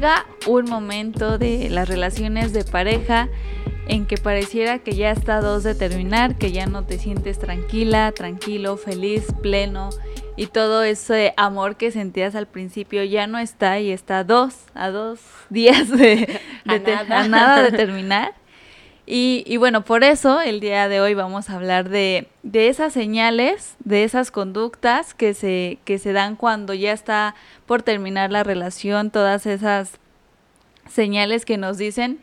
llega un momento de las relaciones de pareja en que pareciera que ya está a dos de terminar, que ya no te sientes tranquila, tranquilo, feliz, pleno y todo ese amor que sentías al principio ya no está y está a dos, a dos días de, nada. de terminar. Y, bueno, por eso el día de hoy vamos a hablar de, de, esas señales, de esas conductas que se, que se dan cuando ya está por terminar la relación, todas esas señales que nos dicen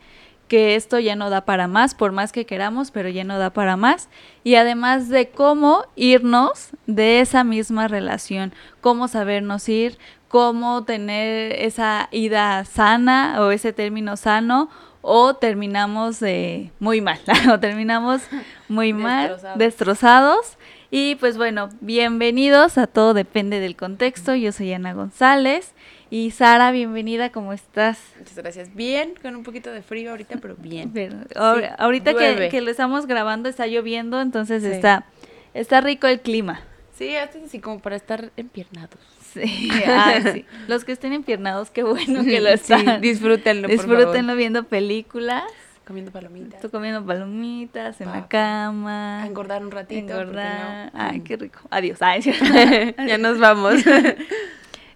que esto ya no da para más, por más que queramos, pero ya no da para más. Y además de cómo irnos de esa misma relación, cómo sabernos ir, cómo tener esa ida sana o ese término sano o terminamos de muy mal, o terminamos muy mal, destrozados. Y pues bueno, bienvenidos a todo depende del contexto. Yo soy Ana González y Sara, bienvenida, ¿cómo estás? Muchas gracias. Bien, con un poquito de frío ahorita, pero bien. ahorita que, lo estamos grabando está lloviendo, entonces está, está rico el clima. Sí, así como para estar empiernados. Sí, sí. Los que estén empiernados, qué bueno que lo están. disfrútenlo, Disfrútenlo viendo películas. Comiendo palomitas. Tú comiendo palomitas en la cama. A engordar un ratito. Engordar. Ay, qué rico. Adiós. Ay, ya nos vamos.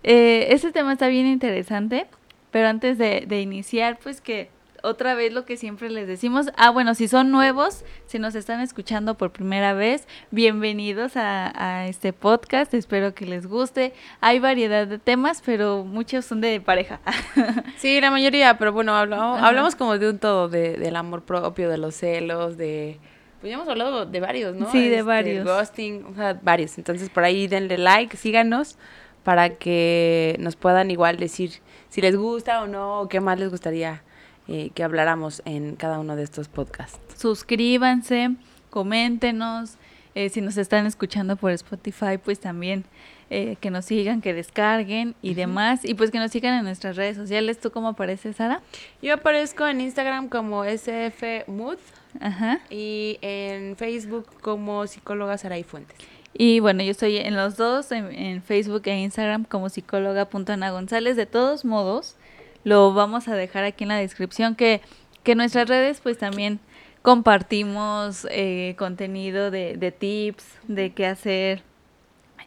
Eh, este tema está bien interesante, pero antes de, iniciar, pues que otra vez lo que siempre les decimos. Ah, bueno, si son nuevos, si nos están escuchando por primera vez, bienvenidos a, este podcast. Espero que les guste. Hay variedad de temas, pero muchos son de pareja. sí, la mayoría, pero bueno, hablamos, hablamos como de un todo, de, del amor propio, de los celos, de... Pues ya hemos hablado de varios, ¿no? Sí, de este, varios. Ghosting, o sea, varios. Entonces, por ahí denle like, síganos para que nos puedan igual decir si les gusta o no, o qué más les gustaría eh, que habláramos en cada uno de estos podcasts. Suscríbanse, coméntenos, eh, si nos están escuchando por Spotify, pues también eh, que nos sigan, que descarguen y demás, y pues que nos sigan en nuestras redes sociales. ¿Tú cómo apareces, Sara? Yo aparezco en Instagram como sfmood Ajá. y en Facebook como psicóloga Saray Fuentes. Y bueno, yo estoy en los dos, en, Facebook e Instagram como psicóloga.ana González. De todos modos, lo vamos a dejar aquí en la descripción que, que nuestras redes pues también compartimos eh, contenido de, de tips, de qué hacer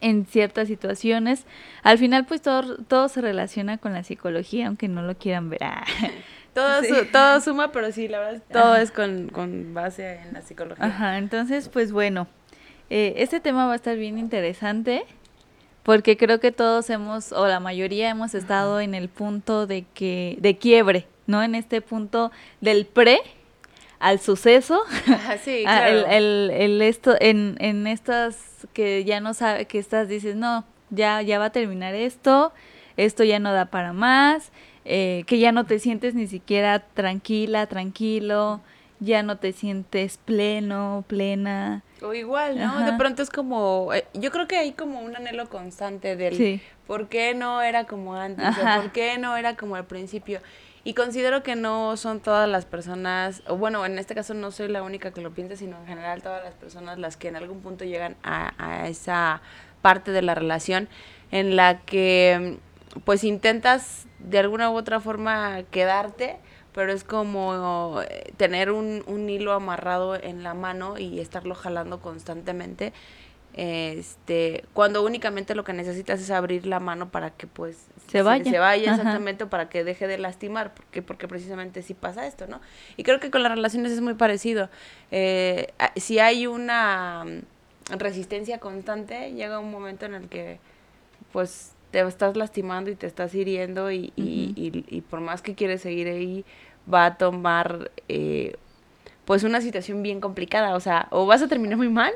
en ciertas situaciones. Al final pues todo, todo se relaciona con la psicología, aunque no lo quieran ver. Todo, todo suma, pero sí, la verdad, todo es con, con base en la psicología. Ajá, entonces pues bueno. Eh, este tema va a estar bien interesante porque creo que todos hemos, o la mayoría hemos estado en el punto de que, de quiebre, ¿no? En este punto del pre al suceso. sí, claro. el, el, esto, en, en estas que ya no sabe, que estás, dices, no, ya, ya va a terminar esto, esto ya no da para más, eh, que ya no te sientes ni siquiera tranquila, tranquilo, ya no te sientes pleno, plena. O igual, ¿no? De pronto es como, eh, yo creo que hay como un anhelo constante del por qué no era como antes, o por qué no era como al principio. Y considero que no son todas las personas, o bueno, en este caso no soy la única que lo piensa, sino en general todas las personas las que en algún punto llegan a, a esa parte de la relación en la que pues intentas de alguna u otra forma quedarte, pero es como eh, tener un, un, hilo amarrado en la mano y estarlo jalando constantemente. Este, cuando únicamente lo que necesitas es abrir la mano para que pues se vaya, se, vaya exactamente para que deje de lastimar, porque porque precisamente sí pasa esto, ¿no? Y creo que con las relaciones es muy parecido. Eh, si hay una mm, resistencia constante, llega un momento en el que pues te estás lastimando y te estás hiriendo y, y, por más que quieres seguir ahí, va a tomar eh, pues una situación bien complicada. O sea, o vas a terminar muy mal,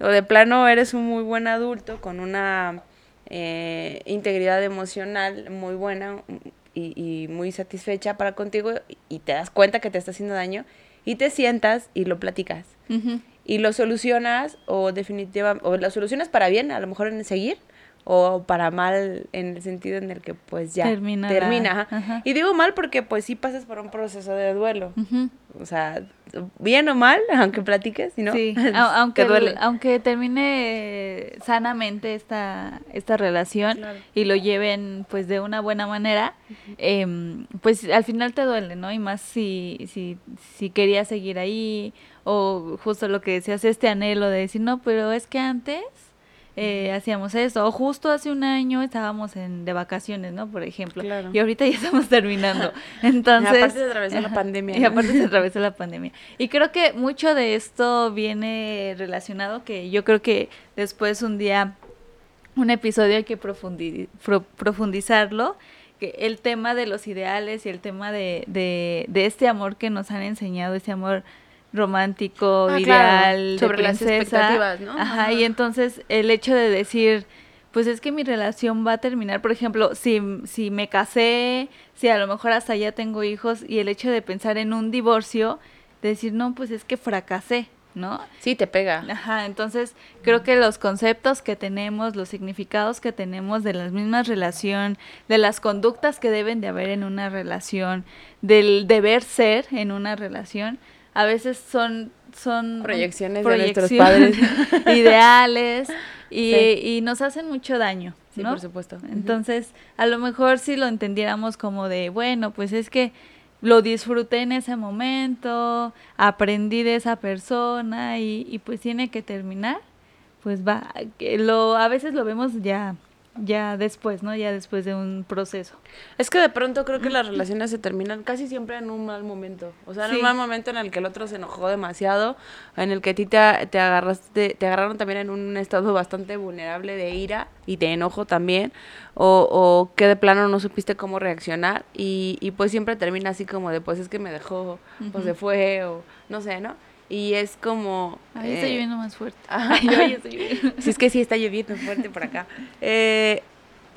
o de plano eres un muy buen adulto con una eh, integridad emocional muy buena y, y, muy satisfecha para contigo y te das cuenta que te está haciendo daño y te sientas y lo platicas. Y lo solucionas o definitivamente, o lo solucionas para bien, a lo mejor en seguir, o para mal en el sentido en el que pues ya Termina termina. ajá. ajá. Y digo mal porque pues sí pasas por un proceso de duelo. O sea, bien o mal, aunque platiques, ¿no? Sí, aunque, duele. aunque termine sanamente esta, esta relación Claro. y lo lleven pues de una buena manera, em, pues al final te duele, ¿no? Y más si, si, si querías seguir ahí o justo lo que decías, este anhelo de decir, no, pero es que antes eh, hacíamos eso, o justo hace un año estábamos en, de vacaciones, ¿no? Por ejemplo, Claro. y ahorita ya estamos terminando. Entonces, aparte se atravesó la pandemia, Y aparte se atravesó la pandemia. Y creo que mucho de esto viene relacionado, que yo creo que después un día, un episodio hay que profundi- pro- profundizarlo, que el tema de los ideales y el tema de, de, de este amor que nos han enseñado, este amor romántico, Ah, claro, ideal, de sobre las expectativas, ¿no? Ajá, Ajá. y entonces el hecho de decir, pues es que mi relación va a terminar, por ejemplo, si, si me casé, si a lo mejor hasta ya tengo hijos, y el hecho de pensar en un divorcio, de decir, no, pues es que fracasé, ¿no? Sí, te pega. Ajá, entonces creo que los conceptos que tenemos, los significados que tenemos de las mismas relación, de las conductas que deben de haber en una relación, del deber ser en una relación, a veces son son Proyecciones de nuestros proyecciones ideales y, Sí. y nos hacen mucho daño, Sí, ¿no? por supuesto. Entonces, a lo mejor si lo entendiéramos como de, bueno, pues es que lo disfruté en ese momento, aprendí de esa persona y, y pues tiene que terminar, pues va, que lo, a veces lo vemos ya, ya después, ¿no? Ya después de un proceso. Es que de pronto creo que las relaciones se terminan casi siempre en un mal momento. O sea, en Sí. un mal momento en el que el otro se enojó demasiado, en el que a ti te, te agarraste, te agarraron también en un estado bastante vulnerable de ira y de enojo también, o, o que de plano no supiste cómo reaccionar y, y pues siempre termina así como de pues es que me dejó, o se fue, o no sé, ¿no? Y es como... Ahí está eh, lloviendo más fuerte. Ajá. Ay, oye, está lloviendo. Si es que sí está lloviendo fuerte por acá. Eh,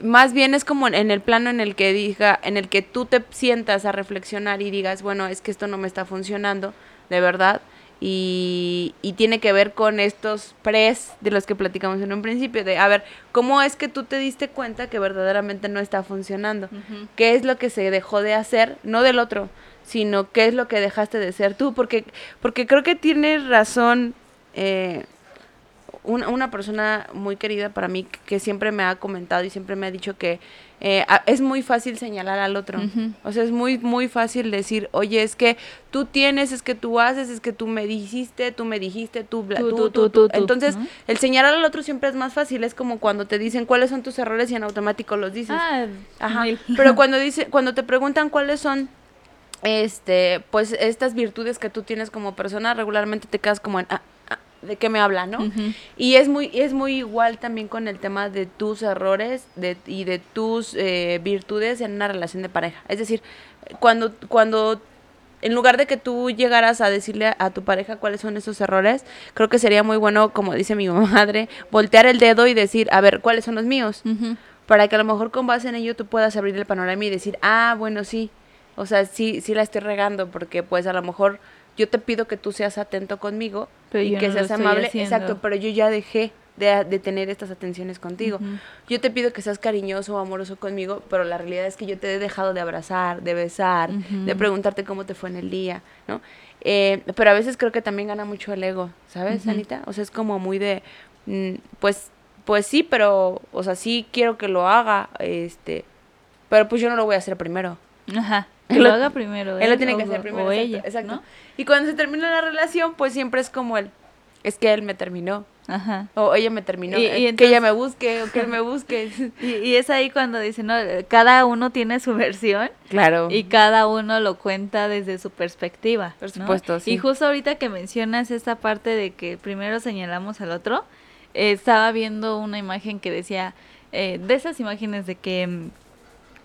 más bien es como en el plano en el que diga, en el que tú te sientas a reflexionar y digas, bueno, es que esto no me está funcionando, de verdad. Y, y tiene que ver con estos pres de los que platicamos en un principio, de a ver, ¿cómo es que tú te diste cuenta que verdaderamente no está funcionando? Qué es lo que se dejó de hacer, no del otro, sino qué es lo que dejaste de ser tú, porque, porque creo que tiene razón eh, una, una persona muy querida para mí que, siempre me ha comentado y siempre me ha dicho que eh, a- es muy fácil señalar al otro. O sea, es muy, muy fácil decir, oye, es que tú tienes, es que tú haces, es que tú me dijiste, tú me dijiste, tú, bla, Tú, tú, tú, tú, Entonces, ¿no? el señalar al otro siempre es más fácil. Es como cuando te dicen cuáles son tus errores y en automático los dices. Ah, Ajá. Pero cuando dice, cuando te preguntan cuáles son este, pues estas virtudes que tú tienes como persona, regularmente te quedas como en "Ah, ah, ¿de qué me habla, no? Y es muy, es muy igual también con el tema de tus errores de, y de tus eh, virtudes en una relación de pareja. Es decir, cuando, cuando en lugar de que tú llegaras a decirle a, a tu pareja cuáles son esos errores, creo que sería muy bueno, como dice mi madre, voltear el dedo y decir, a ver, ¿cuáles son los míos? Para que a lo mejor con base en ello tú puedas abrir el panorama y decir, ah, bueno, sí, o sea, sí, sí la estoy regando, porque pues a lo mejor yo te pido que tú seas atento conmigo Pero y que no seas amable, haciendo. exacto, pero yo ya dejé de, de tener estas atenciones contigo. Yo te pido que seas cariñoso o amoroso conmigo, pero la realidad es que yo te he dejado de abrazar, de besar, de preguntarte cómo te fue en el día, ¿no? Eh, pero a veces creo que también gana mucho el ego, ¿sabes. Anita? O sea, es como muy de, mm, pues, pues sí, pero, o sea, sí quiero que lo haga, este, pero pues yo no lo voy a hacer primero. Ajá. Él Que lo lo- haga primero. Él lo tiene o- que hacer primero. O exacto, ella. exacto. ¿no? Y cuando se termina la relación, pues siempre es como el, es que él me terminó, Ajá. o ella me terminó, Y- eh, que ella me busque, o que él me busque. Y, y es ahí cuando dicen, no, cada uno tiene su versión claro. y cada uno lo cuenta desde su perspectiva. Por ¿no? supuesto, sí. Y justo ahorita que mencionas esta parte de que primero señalamos al otro, eh, estaba viendo una imagen que decía, eh, de esas imágenes de que mm,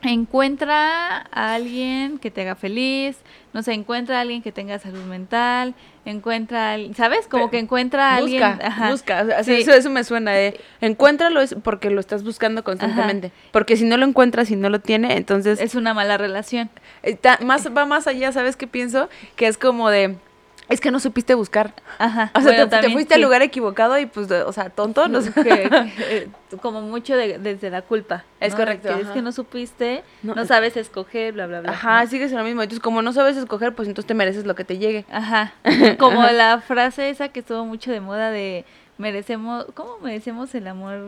encuentra a alguien que te haga feliz, no sé, encuentra a alguien que tenga salud mental, encuentra a alguien, ¿sabes? Como que encuentra a busca, alguien. ajá. busca, Sí. eso, eso me suena de, encuéntralo es porque lo estás buscando constantemente, porque si no lo encuentras y no lo tiene, entonces Es una mala relación. está- más va más allá, ¿sabes qué pienso? Que es como de Es que no supiste buscar. Ajá. O sea, bueno, te, fuiste al sí. lugar equivocado y pues, o sea, tonto, no sé. Que, eh, como mucho de- desde la culpa. Es ¿no? correcto, Que es que no supiste, No, no, es- sabes escoger, bla, bla, bla. Ajá, ¿no? sigues en lo mismo. Entonces, como no sabes escoger, pues entonces te mereces lo que te llegue. Ajá. Como la frase esa que estuvo mucho de moda de merecemos, ¿cómo merecemos el amor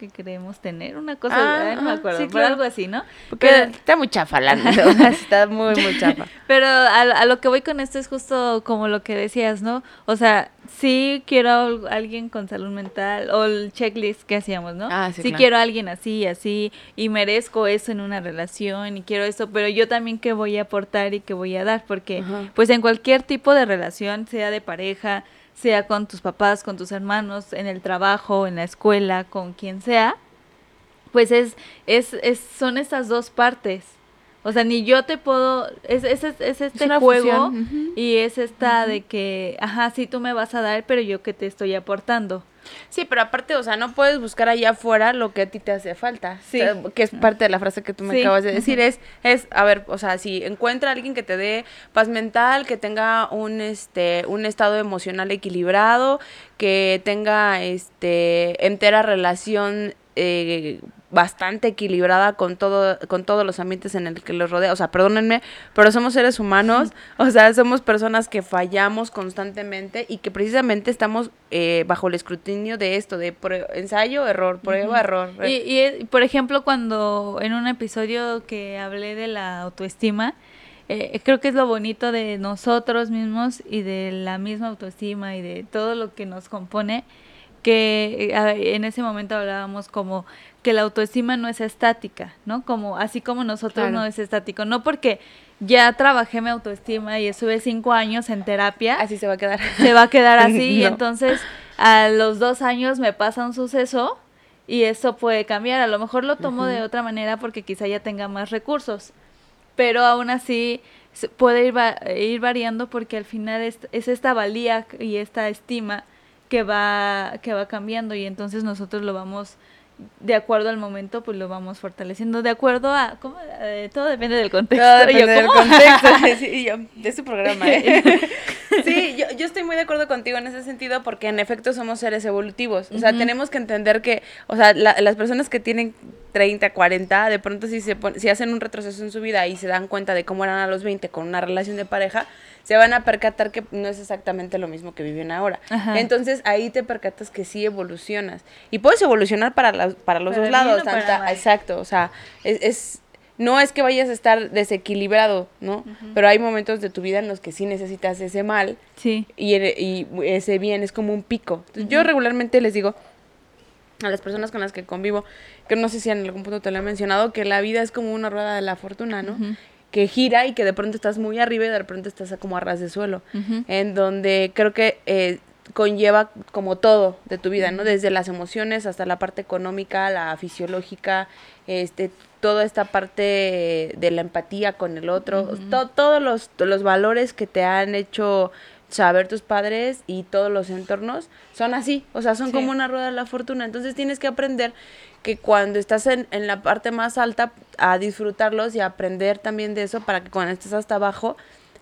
que queremos tener? Una cosa, Ah, no me ajá, acuerdo, sí, claro. algo así, ¿no? Porque Pero- está muy chafa la Está muy, muy chafa. Pero a, a lo que voy con esto es justo como lo que decías, ¿no? O sea, sí quiero a alguien con salud mental o el checklist que hacíamos, ¿no? Ah, sí, claro. quiero a alguien así, así, y merezco eso en una relación y quiero eso, pero yo también qué voy a aportar y qué voy a dar, porque Ajá. pues en cualquier tipo de relación, sea de pareja, sea con tus papás, con tus hermanos, en el trabajo, en la escuela, con quien sea, pues es, es, es son estas dos partes. O sea, ni yo te puedo, es, es, es, es este juego y es esta de que, ajá, sí tú me vas a dar, pero yo que te estoy aportando. Sí, pero aparte, o sea, no puedes buscar allá afuera lo que a ti te hace falta. Sí. O sea, que es parte de la frase que tú me Sí. acabas de decir. Es, es, a ver, o sea, si encuentra a alguien que te dé paz mental, que tenga un, este, un estado emocional equilibrado, que tenga, este, entera relación eh, bastante equilibrada con todo, con todos los ambientes en el que los rodea. O sea, perdónenme, pero somos seres humanos, o sea, somos personas que fallamos constantemente y que precisamente estamos eh, bajo el escrutinio de esto, de ensayo, error, prueba, error. Y, y, por ejemplo, cuando en un episodio que hablé de la autoestima, eh, creo que es lo bonito de nosotros mismos y de la misma autoestima y de todo lo que nos compone, que eh, en ese momento hablábamos como que la autoestima no es estática, ¿no? Como así como nosotros Claro. no es estático, no porque ya trabajé mi autoestima y estuve cinco años en terapia, Así se va a quedar. se va a quedar así y entonces a los dos años me pasa un suceso y eso puede cambiar. A lo mejor lo tomo de otra manera porque quizá ya tenga más recursos, pero aún así puede ir, va- ir variando porque al final es, es esta valía y esta estima que va, que va cambiando y entonces nosotros lo vamos de acuerdo al momento, pues lo vamos fortaleciendo, de acuerdo a, ¿cómo? Eh, todo depende del contexto. Todo yo, depende del contexto. Sí, y yo, de su programa, ¿eh? Sí, yo, yo estoy muy de acuerdo contigo en ese sentido porque en efecto somos seres evolutivos. O sea, tenemos que entender que, o sea, la- las personas que tienen 30, 40, de pronto si, se pon- si hacen un retroceso en su vida y se dan cuenta de cómo eran a los 20 con una relación de pareja, se van a percatar que no es exactamente lo mismo que viven ahora. Ajá. Entonces ahí te percatas que sí evolucionas. Y puedes evolucionar para, las- para los Para dos lados. exacto, o sea, es, es- no es que vayas a estar desequilibrado, ¿no? Pero hay momentos de tu vida en los que sí necesitas ese mal Sí. y, ese bien es como un pico. Entonces, Yo regularmente les digo a las personas con las que convivo, que no sé si en algún punto te lo he mencionado, que la vida es como una rueda de la fortuna, ¿no? Que gira y que de pronto estás muy arriba y de repente estás como a ras de suelo. En donde creo que eh, conlleva como todo de tu vida, ¿no? Desde las emociones hasta la parte económica, la fisiológica, este, toda esta parte de la empatía con el otro, to- todos los, los valores que te han hecho saber tus padres y todos los entornos son así, o sea, son Sí. como una rueda de la fortuna. Entonces tienes que aprender que cuando estás en, en la parte más alta, a disfrutarlos y aprender también de eso para que cuando estés hasta abajo,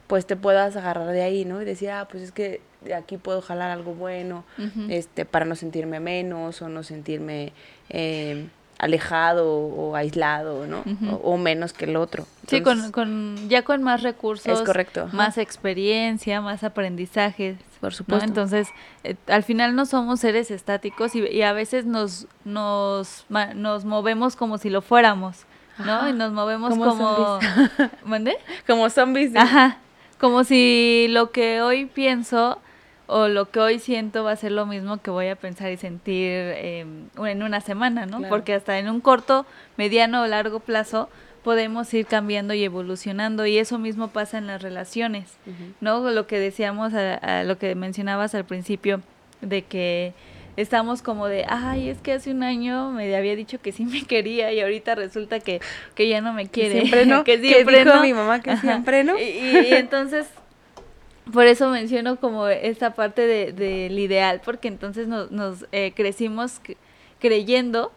pues te puedas agarrar de ahí, ¿no? Y decir, ah, pues es que de aquí puedo jalar algo bueno, este, para no sentirme menos o no sentirme eh, alejado o aislado, ¿no? O, o menos que el otro. Sí, con, con, ya con más recursos. Es correcto. Más experiencia, más aprendizaje. Por ¿no? supuesto. Entonces, eh, al final no somos seres estáticos y, y a veces nos, nos, ma- nos movemos como si lo fuéramos, ¿no? Ajá, Y nos movemos como como... ¿Mande? Como zombies. Ajá. Como si lo que hoy pienso o lo que hoy siento va a ser lo mismo que voy a pensar y sentir eh, en una semana, ¿no? Claro. Porque hasta en un corto, mediano o largo plazo podemos ir cambiando y evolucionando y eso mismo pasa en las relaciones, Ujú. ¿no? Lo que decíamos, a, a lo que mencionabas al principio, de que estamos como de, ay, es que hace un año me había dicho que sí me quería y ahorita resulta que, que ya no me quiere. siempre no, que dijo no. mi mamá que siempre no. Y, y- y entonces, por eso menciono como esta parte de- del ideal, porque entonces nos, nos eh, crecimos creyendo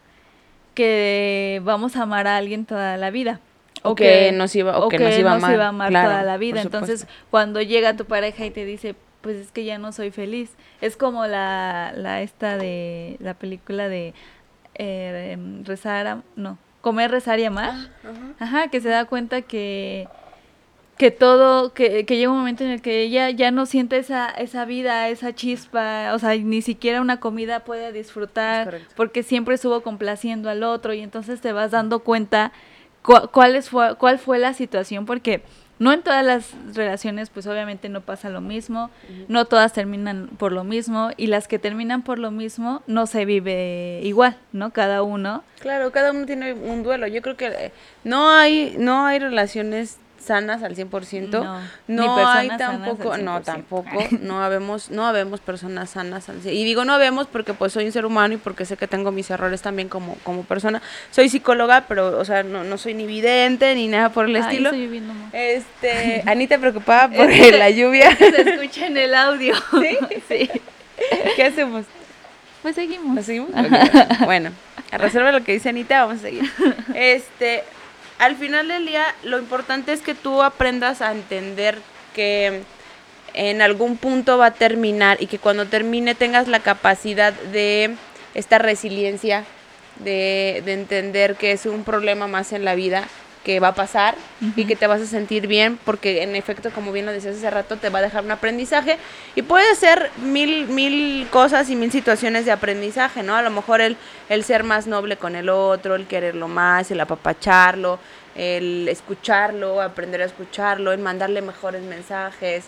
que vamos a amar a alguien toda la vida. O que nos iba- o que nos iba a amar, a amar claro, toda la vida. Entonces, cuando llega tu pareja y te dice, pues es que ya no soy feliz. Es como la, la esta de la película de eh, rezar, a, no, comer, rezar y amar. Ah, Ajá, que se da cuenta que que todo, que, que llega un momento en el que ella ya no siente esa, esa vida, esa chispa, o sea, ni siquiera una comida puede disfrutar, porque siempre estuvo complaciendo al otro, y entonces te vas dando cuenta cu- cuál, es fue, cuál fue la situación, porque no en todas las relaciones, pues obviamente no pasa lo mismo, no todas terminan por lo mismo, y las que terminan por lo mismo no se vive igual, ¿no? Cada uno. Claro, cada uno tiene un duelo. Yo creo que eh, no hay, no hay relaciones sanas al 100%. No, No, ni hay tampoco, no, 100%. tampoco, no habemos, no habemos personas sanas al 100%. Y digo no habemos porque pues soy un ser humano y porque sé que tengo mis errores también como, como persona. Soy psicóloga, pero, o sea, no, no soy ni vidente ni nada por el Ay, estilo. estoy. Este, Anita preocupada por Este- la lluvia. Se escucha en el audio. ¿Sí? Sí. ¿Qué hacemos? Pues seguimos. ¿Lo seguimos? Bueno, a reserva lo que dice Anita, vamos a seguir. Este, al final del día, lo importante es que tú aprendas a entender que en algún punto va a terminar y que cuando termine tengas la capacidad de esta resiliencia, de, de entender que es un problema más en la vida que va a pasar y que te vas a sentir bien porque en efecto como bien lo decías hace rato te va a dejar un aprendizaje. Y puede ser mil mil cosas y mil situaciones de aprendizaje no a lo mejor el el ser más noble con el otro el quererlo más el apapacharlo el escucharlo aprender a escucharlo el mandarle mejores mensajes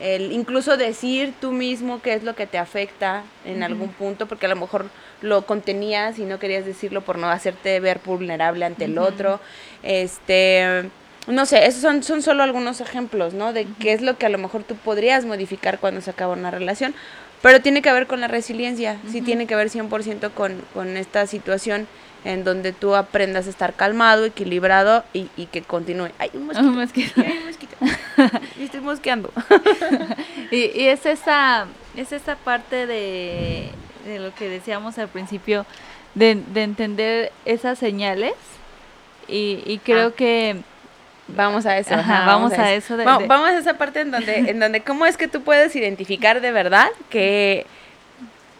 el incluso decir tú mismo qué es lo que te afecta en algún punto, porque a lo mejor lo contenías y no querías decirlo por no hacerte ver vulnerable ante el otro. Este, no sé, esos son, son solo algunos ejemplos, ¿no? De qué es lo que a lo mejor tú podrías modificar cuando se acaba una relación, pero tiene que ver con la resiliencia, sí tiene que ver 100% con, con esta situación en donde tú aprendas a estar calmado, equilibrado y, y que continúe. Ay, un mosquito. Un mosquito. Ay, un mosquito. Y estoy mosqueando. Y, y es esa, es esa parte de, de lo que decíamos al principio, de, de entender esas señales. Y, y creo Ah. que Vamos a eso. Ajá, vamos a eso de- Va- de- Vamos a esa parte en donde, en donde cómo es que tú puedes identificar de verdad que...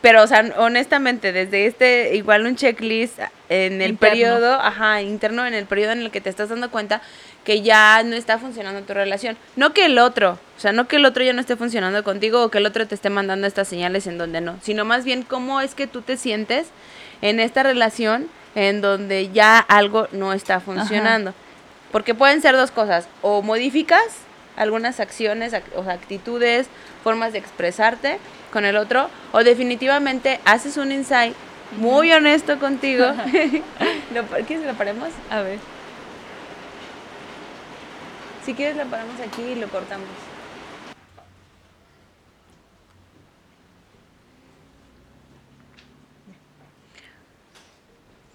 Pero, o sea, honestamente, desde este, igual un checklist en el Interno. periodo, ajá, interno, en el periodo en el que te estás dando cuenta que ya no está funcionando tu relación. No que el otro, o sea, no que el otro ya no esté funcionando contigo o que el otro te esté mandando estas señales en donde no, sino más bien cómo es que tú te sientes en esta relación en donde ya algo no está funcionando. Porque pueden ser dos cosas, o modificas algunas acciones ac- o actitudes, formas de expresarte con el otro, o definitivamente haces un insight muy honesto contigo. ¿Lo, ¿Quieres que lo paremos? A ver. Si quieres lo paramos aquí y lo cortamos.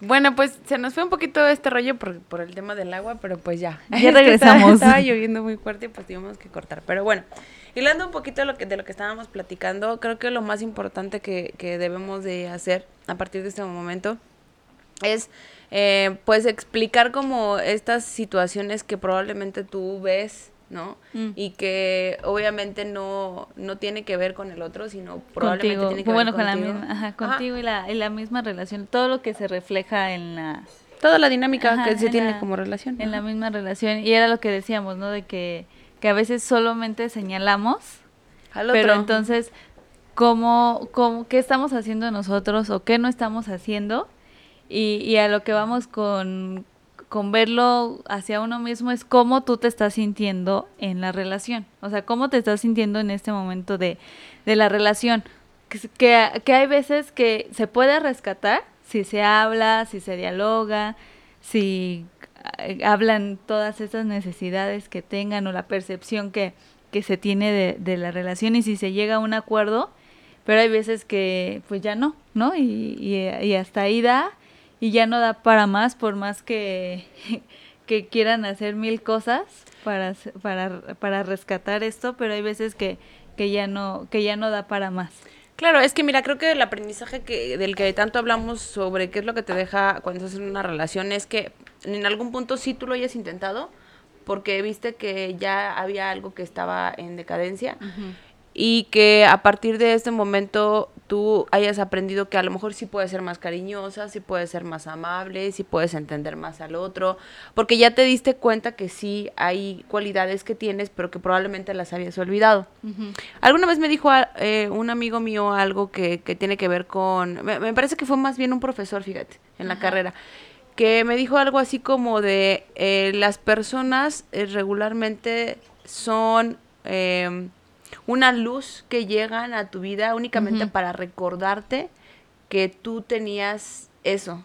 Bueno, pues se nos fue un poquito este rollo por, por el tema del agua, pero pues ya. Ya regresamos. Estaba, estaba lloviendo muy fuerte y pues tuvimos que cortar. Pero bueno, hilando un poquito de lo que, de lo que estábamos platicando, creo que lo más importante que, que debemos de hacer a partir de este momento es eh, pues explicar como estas situaciones que probablemente tú ves, ¿no? Mm. Y que obviamente no, no tiene que ver con el otro, sino probablemente Contigo. tiene que Bueno, ver con la contigo. misma, ajá, Ajá. contigo y la, y la misma relación. Todo lo que se refleja en la, Toda la dinámica Ajá, que se en tiene la- como relación. en la misma relación. Y era lo que decíamos, ¿no? De que, que a veces solamente señalamos Al Pero otro. entonces, ¿cómo, cómo, ¿qué estamos haciendo nosotros o qué no estamos haciendo? Y, y a lo que vamos con, con verlo hacia uno mismo es cómo tú te estás sintiendo en la relación. O sea, cómo te estás sintiendo en este momento de, de la relación. Que, que hay veces que se puede rescatar si se habla, si se dialoga, si eh, hablan todas esas necesidades que tengan o la percepción que, que se tiene de, de la relación y si se llega a un acuerdo, pero hay veces que pues ya no, ¿no? Y, y, y hasta ahí da y ya no da para más por más que, que quieran hacer mil cosas para, para, para rescatar esto, pero hay veces que, que ya no que ya no da para más. Claro, es que mira, creo que el aprendizaje que, del que tanto hablamos sobre qué es lo que te deja cuando estás en una relación es que en algún punto sí tú lo hayas intentado porque viste que ya había algo que estaba en decadencia y que a partir de este momento tú hayas aprendido que a lo mejor sí puedes ser más cariñosa, sí puedes ser más amable, sí puedes entender más al otro, porque ya te diste cuenta que sí hay cualidades que tienes, pero que probablemente las habías olvidado. Alguna vez me dijo eh, un amigo mío algo que, que tiene que ver con, me, parece que fue más bien un profesor, fíjate, en la carrera, que me dijo algo así como de eh, las personas eh, regularmente son em, una luz que llegan a tu vida únicamente para recordarte que tú tenías eso.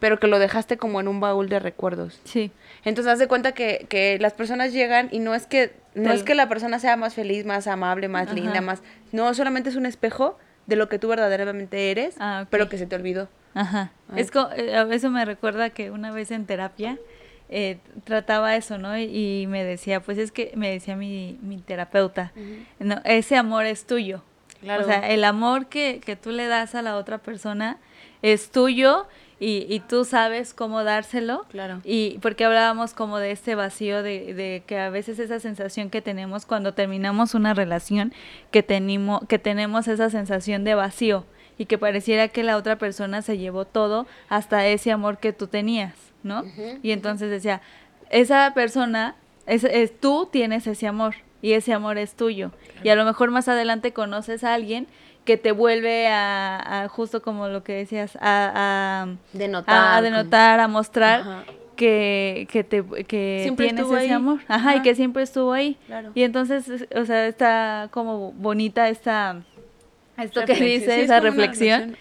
Pero que lo dejaste como en un baúl de recuerdos. Sí. Entonces, haz de cuenta que, que las personas llegan y no es que no es que la persona sea más feliz, más amable, más linda, más... No, solamente es un espejo de lo que tú verdaderamente eres, ah, pero que se te olvidó. Ajá. Es eh, eso me recuerda que una vez en terapia eh, trataba eso, ¿no? Y, me decía, pues es que, me decía mi, mi terapeuta, no, ese amor es tuyo. O sea, el amor que, que, tú le das a la otra persona es tuyo y, y, tú sabes cómo dárselo. Claro. Y porque hablábamos como de este vacío, de, de, que a veces esa sensación que tenemos cuando terminamos una relación, que, tenemos, que tenemos esa sensación de vacío y que pareciera que la otra persona se llevó todo hasta ese amor que tú tenías. ¿No? Y entonces decía, esa persona, es, tú tienes ese amor y ese amor es tuyo. Y a lo mejor más adelante conoces a alguien que te vuelve a, justo como lo que decías, a, a denotar, a, denotar, a mostrar que, que, te, que tienes ese amor. Ajá, y que siempre estuvo ahí. Y entonces, o sea, está como bonita esta esto que dice, esa reflexión,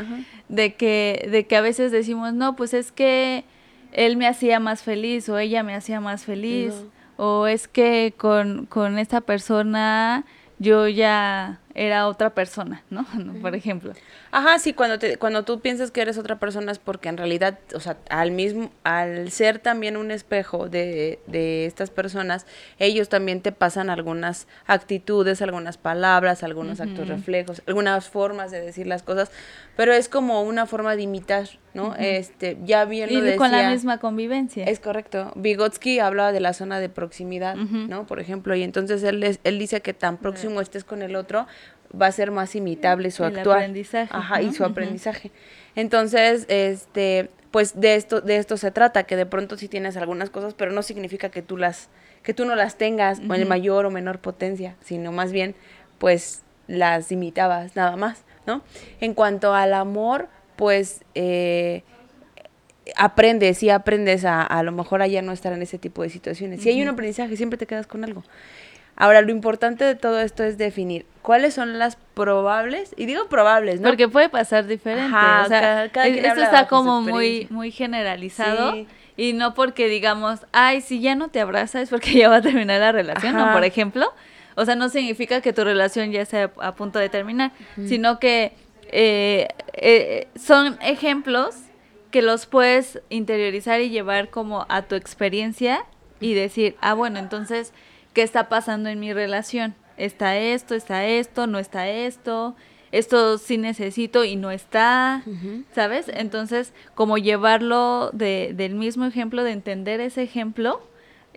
de que, de que a veces decimos, no, pues es que él me hacía más feliz o ella me hacía más feliz. O es que con, con esta persona yo ya era otra persona, ¿no? Por ejemplo. Ajá, sí, cuando te, cuando tú piensas que eres otra persona es porque en realidad, o sea, al mismo, al ser también un espejo de, de estas personas, ellos también te pasan algunas actitudes, algunas palabras, algunos actos reflejos, algunas formas de decir las cosas, pero es como una forma de imitar, ¿no? Este, ya bien lo decía. con la misma convivencia. Es correcto. Vygotsky hablaba de la zona de proximidad, ¿no? Por ejemplo, y entonces él, él dice que tan próximo estés con el otro, va a ser más imitable su actuar. aprendizaje. Ajá, y su aprendizaje. Entonces, este, pues de esto, de esto se trata, que de pronto sí tienes algunas cosas, pero no significa que tú las, que tú no las tengas en mayor o menor potencia, sino más bien, pues las imitabas nada más, ¿no? En cuanto al amor, pues eh, aprendes, sí aprendes a, a lo mejor a ya no estar en ese tipo de situaciones. Si hay un aprendizaje, siempre te quedas con algo. Ahora, lo importante de todo esto es definir cuáles son las probables, y digo probables, ¿no? Porque puede pasar diferente. o sea, cada, esto está como muy, muy generalizado. Y no porque digamos, ay, si ya no te abraza es porque ya va a terminar la relación, ¿no? Por ejemplo. O sea, no significa que tu relación ya esté a punto de terminar, sino que eh, eh, son ejemplos que los puedes interiorizar y llevar como a tu experiencia y decir, ah, bueno, entonces qué está pasando en mi relación. Está esto, está esto, no está esto, esto sí necesito y no está, ¿sabes? Entonces, como llevarlo de, del mismo ejemplo, de entender ese ejemplo,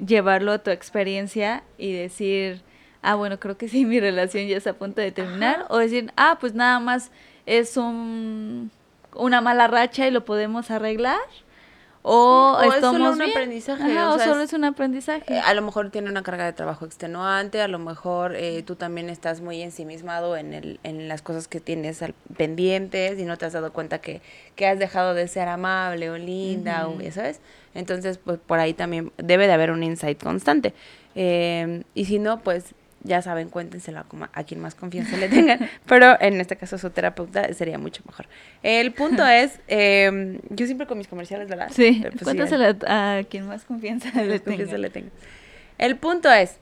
llevarlo a tu experiencia y decir, ah, bueno, creo que sí, mi relación ya está a punto de terminar, o decir, ah, pues nada más es un, una mala racha y lo podemos arreglar, o, es solo un aprendizaje. o, solo es, un aprendizaje. Eh, a lo mejor tiene una carga de trabajo extenuante, a lo mejor eh, tú también estás muy ensimismado en, el, en las cosas que tienes al, pendientes y no te has dado cuenta que, que has dejado de ser amable o linda, o, ¿sabes? Entonces, pues por ahí también debe de haber un insight constante. Eh, y si no, pues ya saben, cuéntenselo a, quien más confianza le tengan, pero en este caso su terapeuta sería mucho mejor. El punto es, eh, yo siempre con mis comerciales, ¿verdad? Sí, pues, cuéntaselo a, quien más confianza, le, tenga. le tenga. El punto es,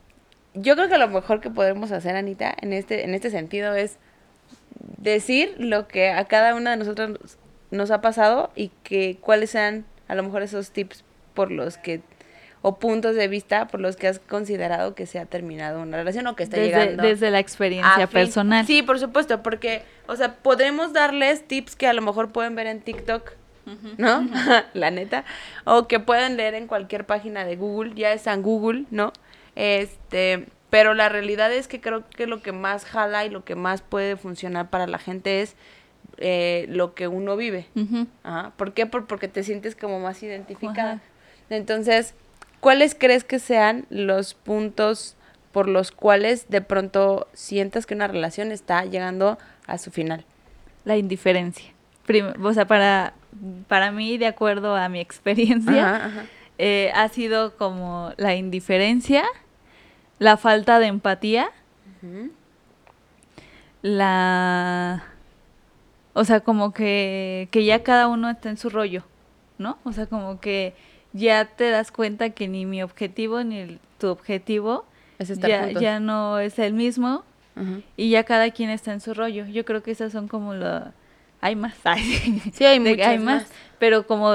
yo creo que lo mejor que podemos hacer, Anita, en este, en este sentido es decir lo que a cada una de nosotros nos ha pasado y que cuáles sean a lo mejor esos tips por los que o puntos de vista por los que has considerado que se ha terminado una relación o que está llegando. Desde la experiencia personal. Sí, por supuesto, porque, o sea, podremos darles tips que a lo mejor pueden ver en TikTok, ¿no? la neta. O que pueden leer en cualquier página de Google, ya está en Google, ¿no? Este, Pero la realidad es que creo que lo que más jala y lo que más puede funcionar para la gente es eh, lo que uno vive. Ajá. ¿Por qué? Por, porque te sientes como más identificada. Entonces, ¿cuáles crees que sean los puntos por los cuales de pronto sientas que una relación está llegando a su final? La indiferencia. o sea, para, para mí, de acuerdo a mi experiencia, eh, ha sido como la indiferencia, la falta de empatía, la... O sea, como que, que ya cada uno está en su rollo, ¿no? O sea, como que ya te das cuenta que ni mi objetivo ni tu objetivo ya, ya, no es el mismo y ya cada quien está en su rollo. Yo creo que esas son como lo... Hay más. sí, hay, hay más, Pero como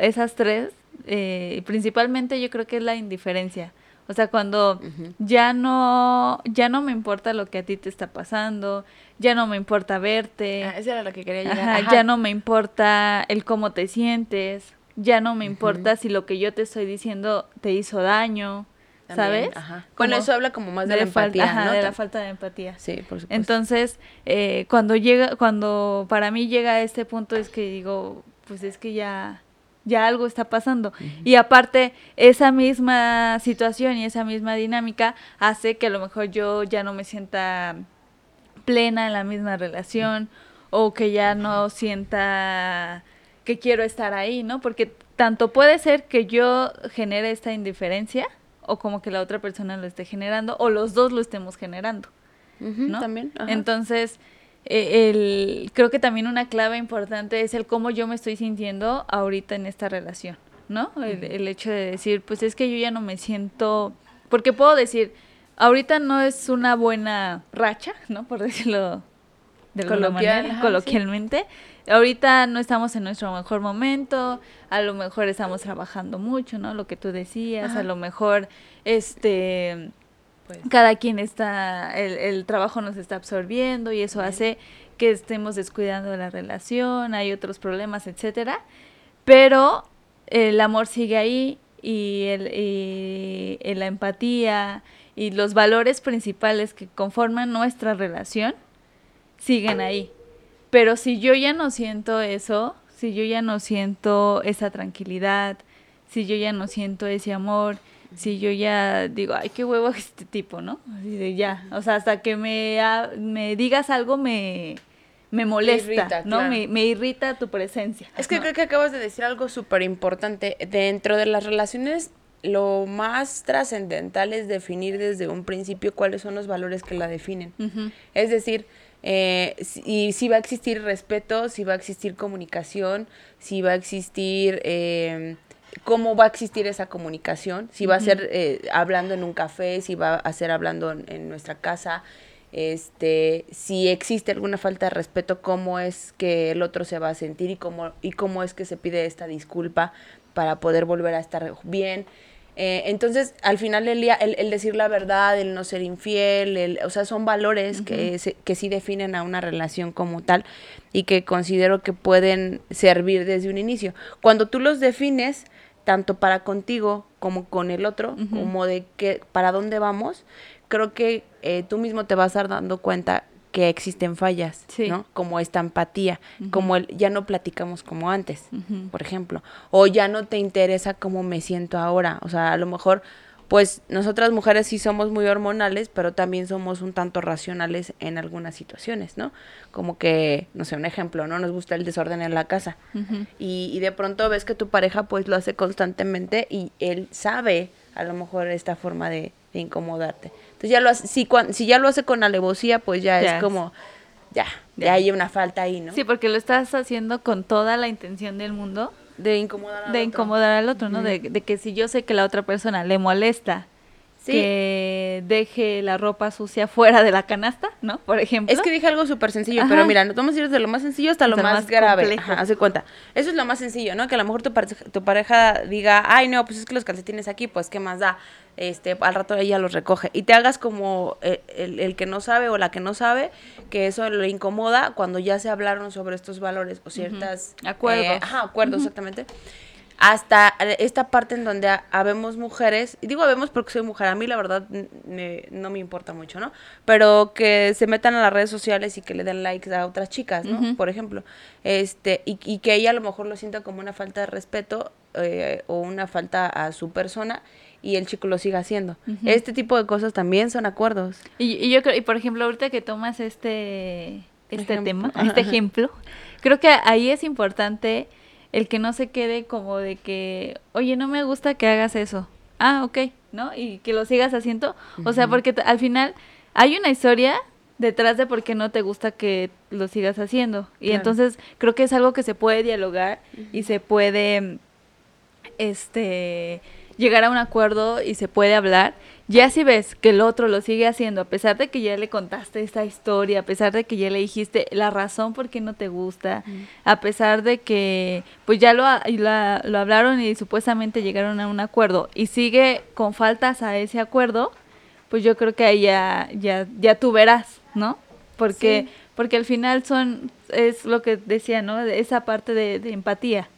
esas tres, eh, principalmente yo creo que es la indiferencia. O sea, cuando ya no ya no me importa lo que a ti te está pasando, ya no me importa verte. Ah, era lo que quería llegar. Ya no me importa el cómo te sientes, ya no me importa si lo que yo te estoy diciendo te hizo daño, ¿sabes? Ajá. Bueno, eso habla como más de, la empatía, de la falta de empatía. Sí, por supuesto. Entonces, eh, cuando llega, cuando para mí llega a este punto es que digo, pues es que ya, ya algo está pasando. Y aparte, esa misma situación y esa misma dinámica hace que a lo mejor yo ya no me sienta plena en la misma relación o que ya no sienta que quiero estar ahí, ¿no? Porque tanto puede ser que yo genere esta indiferencia o como que la otra persona lo esté generando o los dos lo estemos generando, ¿no? También. Entonces, eh, el, creo que también una clave importante es el cómo yo me estoy sintiendo ahorita en esta relación, ¿no? El, el hecho de decir, pues es que yo ya no me siento, porque puedo decir, ahorita no es una buena racha, ¿no? Por decirlo de alguna manera, coloquialmente. Ahorita no estamos en nuestro mejor momento, a lo mejor estamos trabajando mucho, ¿no? Lo que tú decías, a lo mejor este pues. cada quien está el, el, trabajo nos está absorbiendo y eso hace que estemos descuidando la relación, hay otros problemas, etcétera. Pero el amor sigue ahí y, el, y la empatía y los valores principales que conforman nuestra relación siguen ahí. Pero si yo ya no siento eso, si yo ya no siento esa tranquilidad, si yo ya no siento ese amor, si yo ya digo, ay, qué huevo este tipo, ¿no? Así de ya, o sea, hasta que me, me digas algo me, me molesta, ¿no? Me, me, irrita tu presencia. Es que creo que acabas de decir algo súper importante. Dentro de las relaciones, lo más trascendental es definir desde un principio cuáles son los valores que la definen. Es decir, eh, y si va a existir respeto, si va a existir comunicación, si va a existir eh, cómo va a existir esa comunicación, si va a ser eh, hablando en un café, si va a ser hablando en, nuestra casa, este, si existe alguna falta de respeto, cómo es que el otro se va a sentir y cómo, y cómo es que se pide esta disculpa para poder volver a estar bien. Eh, entonces, al final del día, el, decir la verdad, el no ser infiel, el, o sea, son valores que, que sí definen a una relación como tal y que considero que pueden servir desde un inicio. Cuando tú los defines, tanto para contigo como con el otro, como de que para dónde vamos, creo que eh, tú mismo te vas a estar dando cuenta que existen fallas, ¿no? Como esta empatía, como el ya no platicamos como antes, por ejemplo, o ya no te interesa cómo me siento ahora, o sea, a lo mejor pues nosotras mujeres sí somos muy hormonales, pero también somos un tanto racionales en algunas situaciones, ¿no? Como que, no sé, un ejemplo, ¿no? Nos gusta el desorden en la casa y, y de pronto ves que tu pareja pues lo hace constantemente y él sabe a lo mejor esta forma de, de incomodarte. Entonces ya lo hace, si, si ya lo hace con alevosía, pues ya, es como, ya, ya, hay una falta ahí, ¿no? Sí, porque lo estás haciendo con toda la intención del mundo. De incomodar al de otro. incomodar al otro, ¿no? de, de, que si yo sé que la otra persona le molesta que deje la ropa sucia fuera de la canasta, ¿no? Por ejemplo. Es que dije algo súper sencillo, pero mira, nos vamos a ir desde lo más sencillo hasta lo más, grave. hace cuenta. Eso es lo más sencillo, ¿no? Que a lo mejor tu, pareja, tu pareja diga, ay, no, pues es que los calcetines aquí, pues, ¿qué más da? Este, al rato ella los recoge. Y te hagas como el, que no sabe o la que no sabe, que eso le incomoda cuando ya se hablaron sobre estos valores o ciertas... Acuerdos. Eh, ajá, acuerdos, exactamente hasta esta parte en donde habemos mujeres, y digo habemos porque soy mujer, a mí la verdad no me importa mucho, ¿no? Pero que se metan a las redes sociales y que le den likes a otras chicas, ¿no? Por ejemplo, este, y, y, que ella a lo mejor lo sienta como una falta de respeto eh, o una falta a su persona y el chico lo siga haciendo. Este tipo de cosas también son acuerdos. Y, y, yo creo, y por ejemplo, ahorita que tomas este, este tema, este ejemplo, creo que ahí es importante el que no se quede como de que, oye, no me gusta que hagas eso. Ah, ok, ¿no? Y que lo sigas haciendo. O sea, porque al final hay una historia detrás de por qué no te gusta que lo sigas haciendo. Y entonces creo que es algo que se puede dialogar y se puede, este, llegar a un acuerdo y se puede hablar. Ya si ves que el otro lo sigue haciendo, a pesar de que ya le contaste esta historia, a pesar de que ya le dijiste la razón por qué no te gusta, a pesar de que pues ya lo, lo hablaron y supuestamente llegaron a un acuerdo y sigue con faltas a ese acuerdo, pues yo creo que ahí ya, ya, ya tú verás, ¿no? Porque, porque al final son, es lo que decía, ¿no? Esa parte de, de empatía.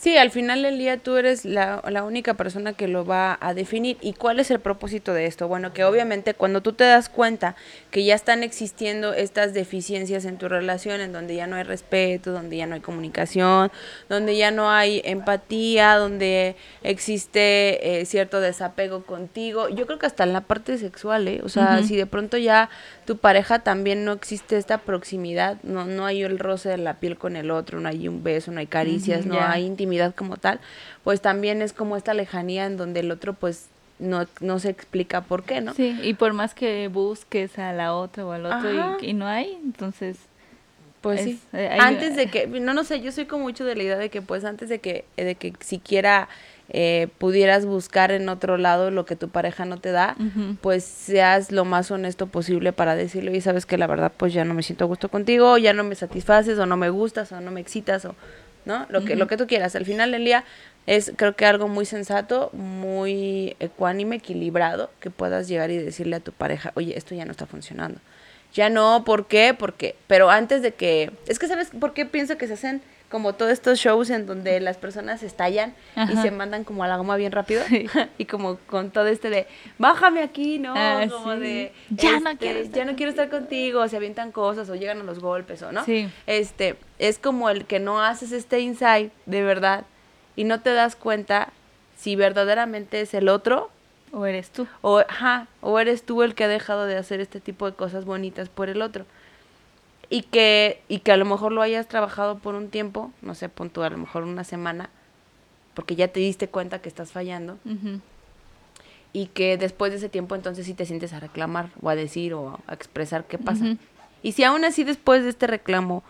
Sí, al final del día tú eres la, la, única persona que lo va a definir. ¿Y cuál es el propósito de esto? Bueno, que obviamente cuando tú te das cuenta que ya están existiendo estas deficiencias en tu relación, en donde ya no hay respeto, donde ya no hay comunicación, donde ya no hay empatía, donde existe eh, cierto desapego contigo, yo creo que hasta en la parte sexual, ¿eh? O sea, si de pronto ya tu pareja también no existe esta proximidad, no, no hay el roce de la piel con el otro, no hay un beso, no hay caricias, no hay intimidad como tal, pues también es como esta lejanía en donde el otro pues no, no se explica por qué, ¿no? Sí, y por más que busques a la otra o al otro y, no hay, entonces... Pues sí. Eh, antes de que, no, no sé, yo soy como mucho de la idea de que pues antes de que, de que siquiera eh, pudieras buscar en otro lado lo que tu pareja no te da, pues seas lo más honesto posible para decirlo y sabes que la verdad pues ya no me siento a gusto contigo, ya no me satisfaces o no me gustas o no me excitas o ¿no? Lo que, lo que tú quieras. Al final del día es creo que algo muy sensato, muy ecuánime, equilibrado, que puedas llegar y decirle a tu pareja, oye, esto ya no está funcionando. Ya no, ¿por qué? Porque, pero antes de que, es que sabes por qué pienso que se hacen como todos estos shows en donde las personas estallan y se mandan como a la goma bien rápido y como con todo este de bájame aquí, ¿no? Ah, como de ya no este, quiero ya no quiero estar contigo, se avientan cosas o llegan a los golpes o no. Sí. Este, es como el que no haces este insight de verdad y no te das cuenta si verdaderamente es el otro o eres tú. O, ajá, o eres tú el que ha dejado de hacer este tipo de cosas bonitas por el otro y que, y que a lo mejor lo hayas trabajado por un tiempo, no sé, punto, a lo mejor una semana, porque ya te diste cuenta que estás fallando, y que después de ese tiempo entonces sí te sientes a reclamar o a decir o a expresar qué pasa. Y si aún así después de este reclamo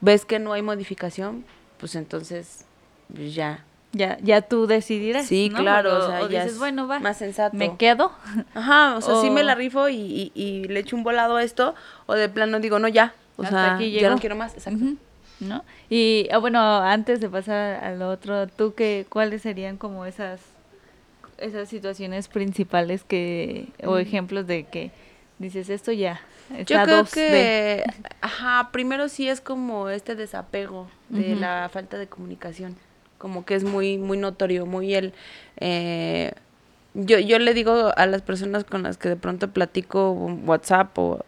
ves que no hay modificación, pues entonces pues ya. Ya, ya tú decidirás. Sí, claro. O, sea, ya dices, bueno, va. Más sensato. Me quedo. Ajá, o sea, sí me la rifo y, y, le echo un volado a esto, o de plano digo, no, ya, o sea, ya no quiero más, exacto. ¿No? Y ah, bueno, antes de pasar al otro, ¿tú qué, cuáles serían como esas esas situaciones principales que o ejemplos de que dices esto ya yo creo que ajá primero sí es como este desapego de la falta de comunicación como que es muy muy notorio muy el eh, yo yo le digo a las personas con las que de pronto platico WhatsApp o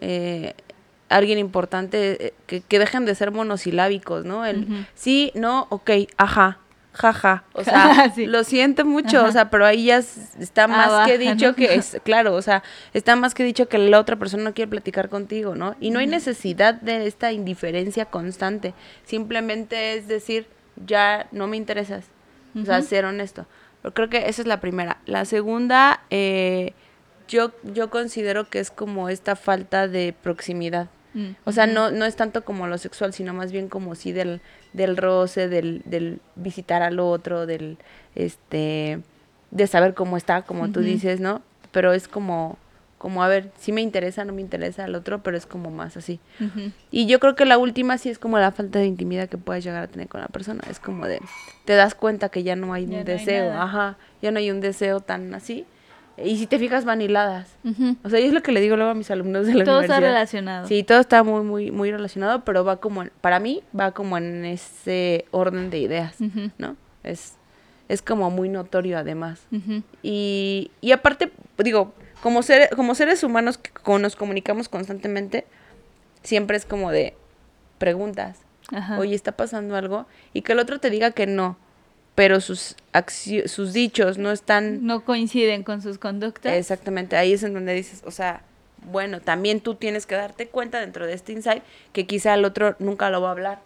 eh, alguien importante, eh, que, que, dejen de ser monosilábicos, ¿no? El sí, no, ok, ajá, jaja. O sea, lo siento mucho, o sea, pero ahí ya está más que dicho que es, claro, o sea, está más que dicho que la otra persona no quiere platicar contigo, ¿no? Y no hay necesidad de esta indiferencia constante. Simplemente es decir, ya no me interesas. O sea, ser honesto. Pero creo que esa es la primera. La segunda, eh, yo, yo considero que es como esta falta de proximidad. Mm, o sea, no, no es tanto como lo sexual, sino más bien como sí del, del roce, del, del visitar al otro, del, este, de saber cómo está, como tú dices, ¿no? Pero es como, como, a ver, si me interesa, no me interesa al otro, pero es como más así. Y yo creo que la última sí es como la falta de intimidad que puedes llegar a tener con la persona. Es como de, te das cuenta que ya no hay un deseo, ajá, ya no hay un deseo tan así y si te fijas, van hiladas. O sea, yo es lo que le digo luego a mis alumnos de la todo universidad. Todo está relacionado. Sí, todo está muy, muy, muy relacionado, pero va como, para mí, va como en ese orden de ideas, ¿no? Es, es como muy notorio además. y, y aparte, digo, como, ser, como seres humanos que nos comunicamos constantemente, siempre es como de preguntas. Oye, ¿está pasando algo? Y que el otro te diga que no, pero sus, sus dichos no están... No coinciden con sus conductas. Exactamente, ahí es en donde dices, o sea, bueno, también tú tienes que darte cuenta dentro de este insight que quizá el otro nunca lo va a hablar.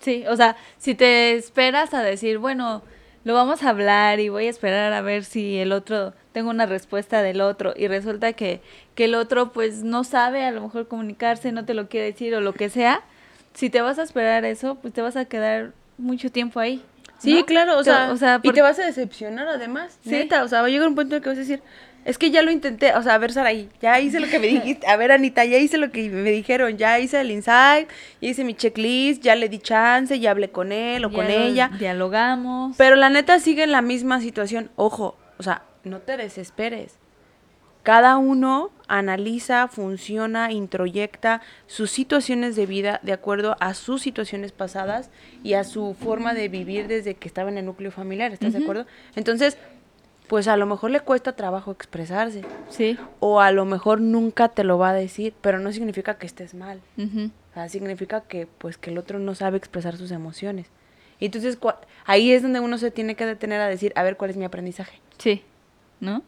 Sí, o sea, si te esperas a decir, bueno, lo vamos a hablar y voy a esperar a ver si el otro, tengo una respuesta del otro y resulta que, que el otro pues no sabe a lo mejor comunicarse, no te lo quiere decir o lo que sea, si te vas a esperar eso, pues te vas a quedar mucho tiempo ahí. Sí, claro, o sea, y te vas a decepcionar además, ¿Sí? o sea, va a llegar un punto en que vas a decir, es que ya lo intenté, o sea, a ver, Saraí, ya hice lo que me dijiste, a ver, Anita, ya hice lo que me dijeron, ya hice el insight, ya hice mi checklist, ya le di chance, ya hablé con él o con ella. Dialogamos. Pero la neta sigue en la misma situación, ojo, o sea, no te desesperes. Cada uno analiza, funciona, introyecta sus situaciones de vida de acuerdo a sus situaciones pasadas y a su forma de vivir desde que estaba en el núcleo familiar, ¿estás de acuerdo? Entonces, pues a lo mejor le cuesta trabajo expresarse. Sí. O a lo mejor nunca te lo va a decir, pero no significa que estés mal. O sea, significa que pues que el otro no sabe expresar sus emociones. Y entonces ahí es donde uno se tiene que detener a decir, a ver, ¿cuál es mi aprendizaje? Sí, ¿no?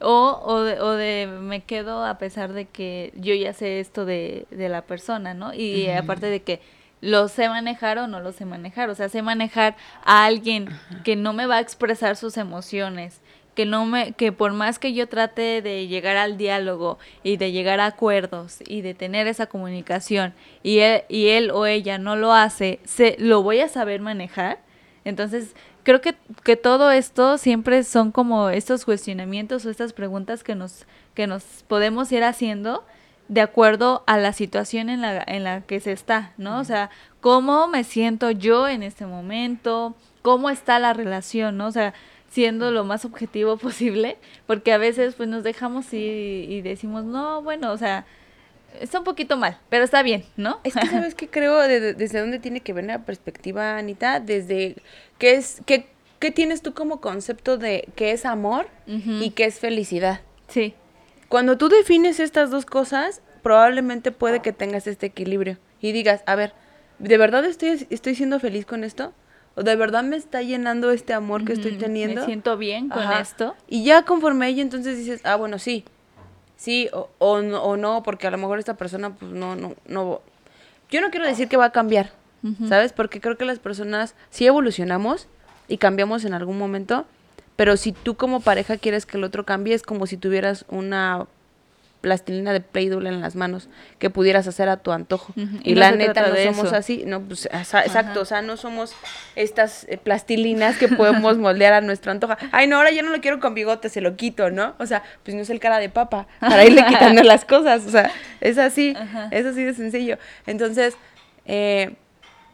O, o, de, o de me quedo a pesar de que yo ya sé esto de, de la persona, ¿no? Y aparte de que lo sé manejar o no lo sé manejar. O sea, sé manejar a alguien que no me va a expresar sus emociones, que no me que por más que yo trate de llegar al diálogo y de llegar a acuerdos y de tener esa comunicación y él, y él o ella no lo hace, se, lo voy a saber manejar. Entonces, creo que, que todo esto siempre son como estos cuestionamientos o estas preguntas que nos, que nos podemos ir haciendo de acuerdo a la situación en la, en la que se está, ¿no? O sea, cómo me siento yo en este momento, cómo está la relación, ¿no? O sea, siendo lo más objetivo posible, porque a veces pues nos dejamos y, y decimos, no, bueno, o sea, está un poquito mal, pero está bien, ¿no? Es que sabes que creo desde dónde tiene que ver la perspectiva, Anita, desde qué es, qué, qué tienes tú como concepto de qué es amor y qué es felicidad. Sí. Cuando tú defines estas dos cosas, probablemente puede que tengas este equilibrio y digas, a ver, ¿de verdad estoy, estoy siendo feliz con esto? o de verdad me está llenando este amor que estoy teniendo. Me siento bien con esto. Y ya conforme ella entonces dices, ah, bueno, sí, sí, o, o, no, o no, porque a lo mejor esta persona, pues no, no, no. Yo no quiero decir que va a cambiar, ¿sabes? Porque creo que las personas sí evolucionamos y cambiamos en algún momento, pero si tú como pareja quieres que el otro cambie, es como si tuvieras una plastilina de play en las manos que pudieras hacer a tu antojo. Y, la neta no somos así, no, pues exacto, o sea, no somos estas eh, plastilinas que podemos moldear a nuestro antojo. Ay, no, ahora ya no lo quiero con bigote, se lo quito, ¿no? O sea, pues no es el cara de papa para irle quitando las cosas, o sea, es así, es así de sencillo. Entonces, eh,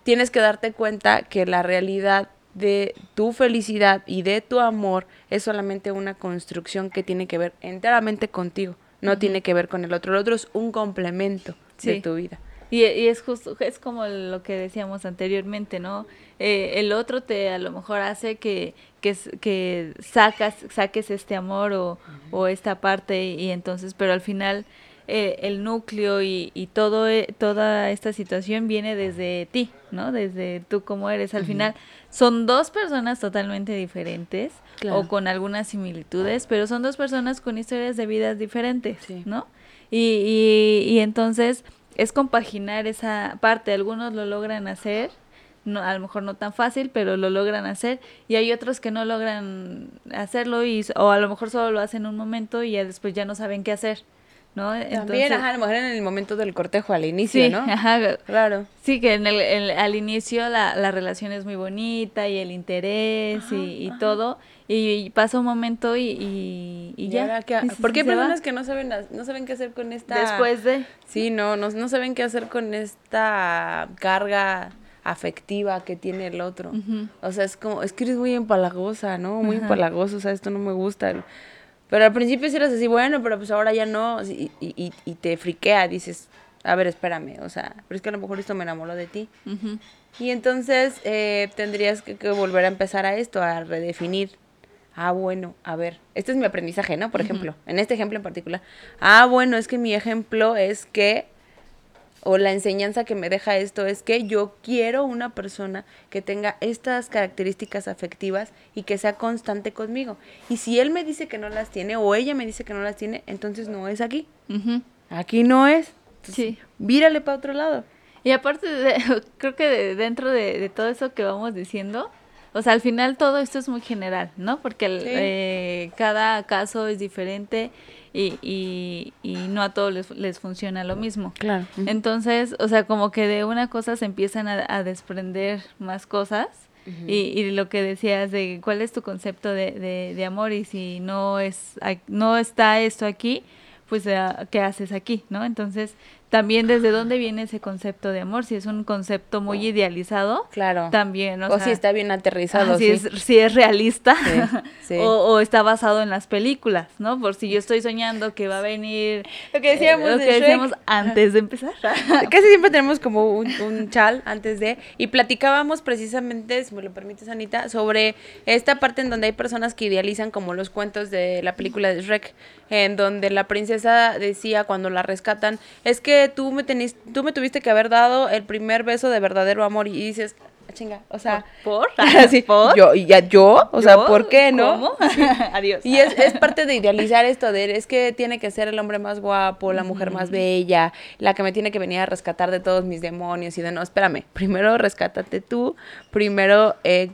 tienes que darte cuenta que la realidad de tu felicidad y de tu amor es solamente una construcción que tiene que ver enteramente contigo no tiene que ver con el otro. El otro es un complemento de tu vida. Y, y, es justo, es como lo que decíamos anteriormente, ¿no? Eh, el otro te a lo mejor hace que, que, que sacas, saques este amor o, o esta parte y entonces, pero al final eh, el núcleo y, y todo, eh, toda esta situación viene desde ti, ¿no? Desde tú como eres. Al final son dos personas totalmente diferentes o con algunas similitudes, pero son dos personas con historias de vidas diferentes, ¿no? Y, y, entonces es compaginar esa parte. Algunos lo logran hacer, no, a lo mejor no tan fácil, pero lo logran hacer. Y hay otros que no logran hacerlo y, o a lo mejor solo lo hacen un momento y ya después ya no saben qué hacer. ¿No? También, ajá, a lo mejor en el momento del cortejo, al inicio, ¿no? Ajá, claro. Sí, que en el, al inicio la, la, relación es muy bonita y el interés y, todo, y, pasa un momento y, y, ya. porque hay personas que no saben, no saben qué hacer con esta... Después de... Sí, no, no, no saben qué hacer con esta carga afectiva que tiene el otro. O sea, es como, es que eres muy empalagosa, ¿no? Muy empalagoso, o sea, esto no me gusta. Pero al principio si eras así, bueno, pero pues ahora ya no, y, y, y te friquea, dices, a ver, espérame, o sea, pero es que a lo mejor esto me enamoró de ti. Ujú. Y entonces eh, tendrías que, que volver a empezar a esto, a redefinir. Ah, bueno, a ver, este es mi aprendizaje, ¿no? Por ejemplo, en este ejemplo en particular. Ah, bueno, es que mi ejemplo es que, o la enseñanza que me deja esto es que yo quiero una persona que tenga estas características afectivas y que sea constante conmigo. Y si él me dice que no las tiene, o ella me dice que no las tiene, entonces no es aquí. Ujú. Aquí no es. Sí. Vírale para otro lado. Y aparte, de- creo que de- dentro de, de todo eso que vamos diciendo, o sea, al final todo esto es muy general, ¿no? Porque el- Sí. eh, cada caso es diferente y, y, y no a todos les, les funciona lo mismo. Claro. Entonces, o sea, como que de una cosa se empiezan a, a desprender más cosas. y, y lo que decías de cuál es tu concepto de, de, de amor y si no es no está esto aquí, pues ¿qué haces aquí? ¿No? Entonces, también desde dónde viene ese concepto de amor, si es un concepto muy idealizado, Claro. también, o, O, sea, si está bien aterrizado. ah, si, sí. es, si es realista Sí, sí. O, o está basado en las películas, ¿no? Por si yo estoy soñando que va a venir Lo que decíamos eh, lo de que Shrek. decíamos antes de empezar. Casi siempre tenemos como un, un chal antes de. Y platicábamos precisamente, si me lo permites, Anita, sobre esta parte en donde hay personas que idealizan como los cuentos de la película de Shrek, en donde la princesa decía cuando la rescatan, es que tú me tú me tuviste que haber dado el primer beso de verdadero amor. Y dices, "Ah, chinga, o sea. ¿Por? así, ¿Por? Yo, y ya, yo, o sea. ¿por qué no? ¿Cómo? Adiós. Y es, es parte de idealizar esto de es que tiene que ser el hombre más guapo, la mujer más bella, la que me tiene que venir a rescatar de todos mis demonios y de no, espérame, primero rescátate tú, primero eh,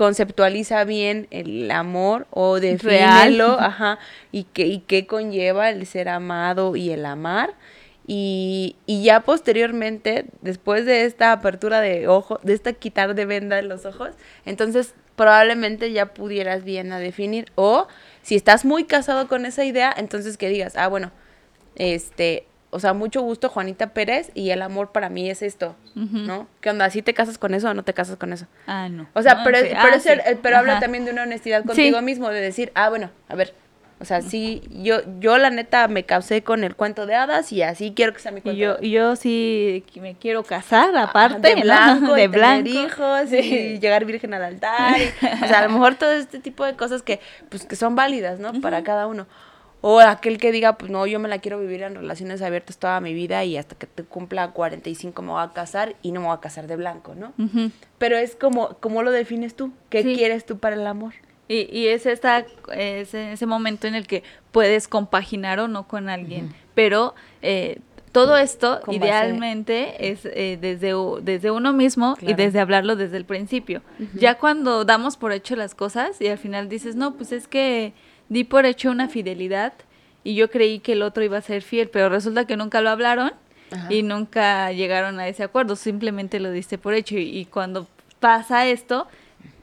conceptualiza bien el amor o defínelo, ajá, y qué, y qué conlleva el ser amado y el amar. Y, y ya posteriormente, después de esta apertura de ojo, de esta quitar de venda de los ojos, entonces probablemente ya pudieras bien a definir. O si estás muy casado con esa idea, entonces que digas, ah, bueno, este, o sea, mucho gusto Juanita Pérez y el amor para mí es esto. ¿no? ¿Qué onda? ¿Sí te casas con eso o no te casas con eso? Ah, no. O sea, pero, sí. pero, Ah, es el- sí. pero habla también de una honestidad Sí. contigo mismo, de decir, ah, bueno, a ver, o sea, sí, yo, yo la neta me casé con el cuento de hadas y así quiero que sea mi Y cuento yo, de y yo sí me quiero casar, aparte, de blanco, de de blanco. tener hijos y llegar virgen al altar. y- o sea, a lo mejor todo este tipo de cosas que, pues, que son válidas, ¿no? Para cada uno. O aquel que diga, pues no, yo me la quiero vivir en relaciones abiertas toda mi vida y hasta que te cumpla 45 me voy a casar y no me voy a casar de blanco, ¿no? Pero es como, ¿cómo lo defines tú? ¿Qué Sí. quieres tú para el amor? Y, y es esta, ese, ese momento en el que puedes compaginar o no con alguien. Pero eh, todo esto, Con base- idealmente, es eh, desde, desde uno mismo y desde hablarlo desde el principio. Ya cuando damos por hecho las cosas y al final dices, no, pues es que di por hecho una fidelidad y yo creí que el otro iba a ser fiel, pero resulta que nunca lo hablaron Ajá. y nunca llegaron a ese acuerdo, simplemente lo diste por hecho. Y, y cuando pasa esto,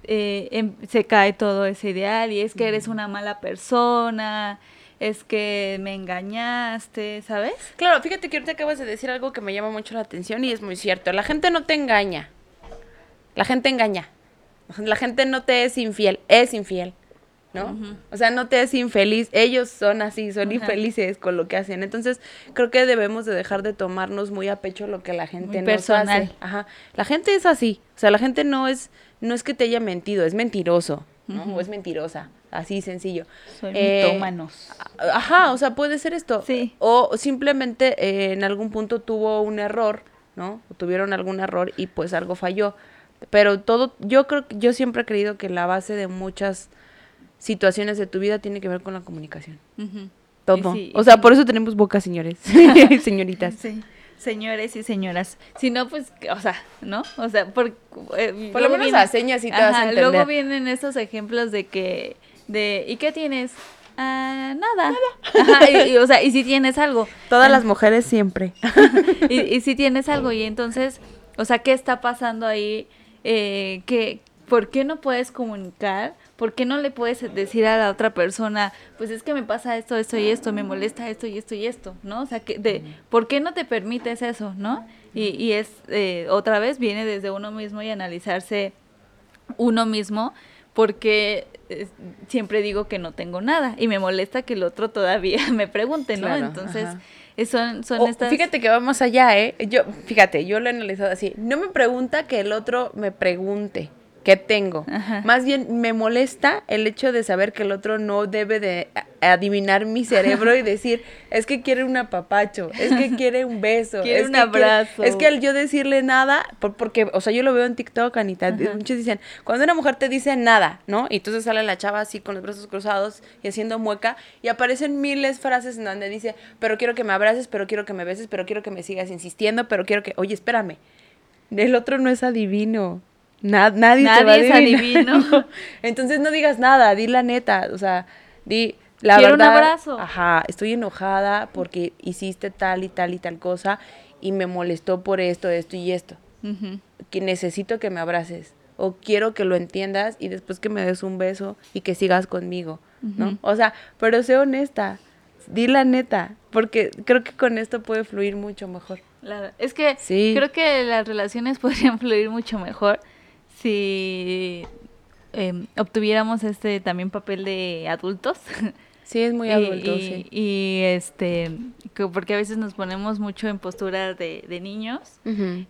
eh, em- se cae todo ese ideal y es que eres una mala persona, es que me engañaste, ¿sabes? Claro, fíjate que ahorita acabas de decir algo que me llama mucho la atención y es muy cierto. La gente no te engaña. La gente engaña. La gente no te es infiel, es infiel. ¿No? O sea, no te es infeliz. Ellos son así, son infelices con lo que hacen. Entonces, creo que debemos de dejar de tomarnos muy a pecho lo que la gente Muy nos personal. hace. Ajá. La gente es así. O sea, la gente no es, no es que te haya mentido, es mentiroso. ¿no? O es mentirosa. Así sencillo. Soy Eh, mitómanos. Ajá, o sea, puede ser esto. Sí. O simplemente eh, en algún punto tuvo un error, ¿no? O tuvieron algún error y pues algo falló. Pero todo, yo creo que yo siempre he creído que la base de muchas situaciones de tu vida tiene que ver con la comunicación. Todo. Sí, o sea, sí. por eso tenemos boca, señores. Señoritas. Sí. Señores y señoras. Si no, pues, o sea, ¿no? O sea, por, eh, Por lo menos viene- a señas sí te vas a Ajá, entender. Luego vienen estos ejemplos de que, de, ¿y qué tienes? Ah, nada. Ajá, y, y, o sea, y si tienes algo. Todas las mujeres siempre. y, y si tienes algo y entonces, o sea, ¿qué está pasando ahí? Eh, ¿qué, ¿Por qué no puedes comunicar? ¿Por qué no le puedes decir a la otra persona, pues es que me pasa esto, esto y esto, me molesta esto y esto y esto, ¿no? O sea, que de, ¿por qué no te permites eso, no? Y, y es, eh, otra vez, viene desde uno mismo y analizarse uno mismo, porque eh, siempre digo que no tengo nada y me molesta que el otro todavía me pregunte, ¿no? Claro, Entonces, ajá. son, son estas... Fíjate que vamos allá, ¿eh? Yo, fíjate, yo lo he analizado así. No me pregunta que el otro me pregunte qué tengo. Ajá. Más bien me molesta el hecho de saber que el otro no debe de adivinar mi cerebro y decir, es que quiere un apapacho, es que quiere un beso, Quiere es un que abrazo. es que al yo decirle nada, por- porque, o sea, yo lo veo en TikTok, Anita, Ajá. muchos dicen, cuando una mujer te dice nada, ¿no? Y entonces sale la chava así con los brazos cruzados y haciendo mueca y aparecen miles frases en donde dice, pero quiero que me abraces, pero quiero que me beses, pero quiero que me sigas insistiendo, pero quiero que, oye, espérame, el otro no es adivino. Na- nadie, te va a es adivino. Entonces no digas nada, di la neta, o sea, di la Quiero un abrazo. Ajá, estoy enojada porque hiciste tal y tal y tal cosa y me molestó por esto, esto y esto. Que necesito que me abraces o quiero que lo entiendas y después que me des un beso y que sigas conmigo, ¿no? O sea, pero sé honesta, di la neta, porque creo que con esto puede fluir mucho mejor. Claro, es que Sí. creo que las relaciones podrían fluir mucho mejor si em, obtuviéramos este también papel de adultos. Sí, es muy adulto, y- sí. y, este, que- porque a veces nos ponemos mucho en postura de, de niños.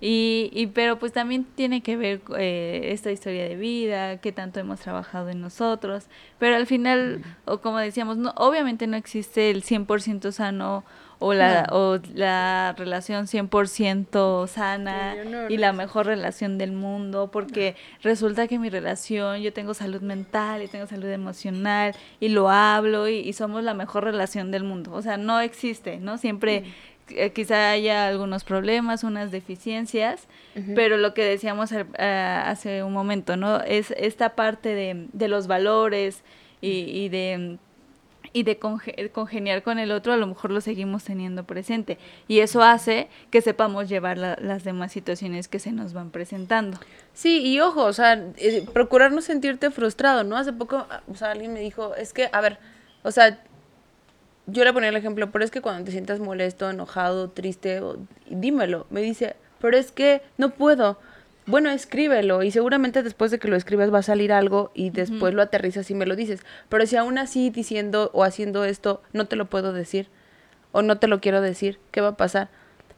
Y, y pero pues también tiene que ver eh, esta historia de vida, qué tanto hemos trabajado en nosotros, pero al final, o como decíamos, no, obviamente no existe el 100% sano o la, No. o la relación 100% sana no, y la mejor relación del mundo, porque resulta que mi relación, yo tengo salud mental y tengo salud emocional y lo hablo y, y somos la mejor relación del mundo. O sea, no existe, ¿no? Siempre eh, quizá haya algunos problemas, unas deficiencias, pero lo que decíamos ah, hace un momento, ¿no? Es esta parte de, de los valores y, y de y de conge- congeniar con el otro, a lo mejor lo seguimos teniendo presente. Y eso hace que sepamos llevar la- las demás situaciones que se nos van presentando. Sí, y ojo, o sea, eh, procurar no sentirte frustrado, ¿no? Hace poco, alguien me dijo, es que, a ver, o sea, yo le ponía el ejemplo, pero es que cuando te sientas molesto, enojado, triste, o- dímelo. Me dice, pero es que no puedo. Bueno, escríbelo y seguramente después de que lo escribas va a salir algo y después lo aterrizas y me lo dices. Pero si aún así diciendo o haciendo esto no te lo puedo decir o no te lo quiero decir, ¿qué va a pasar?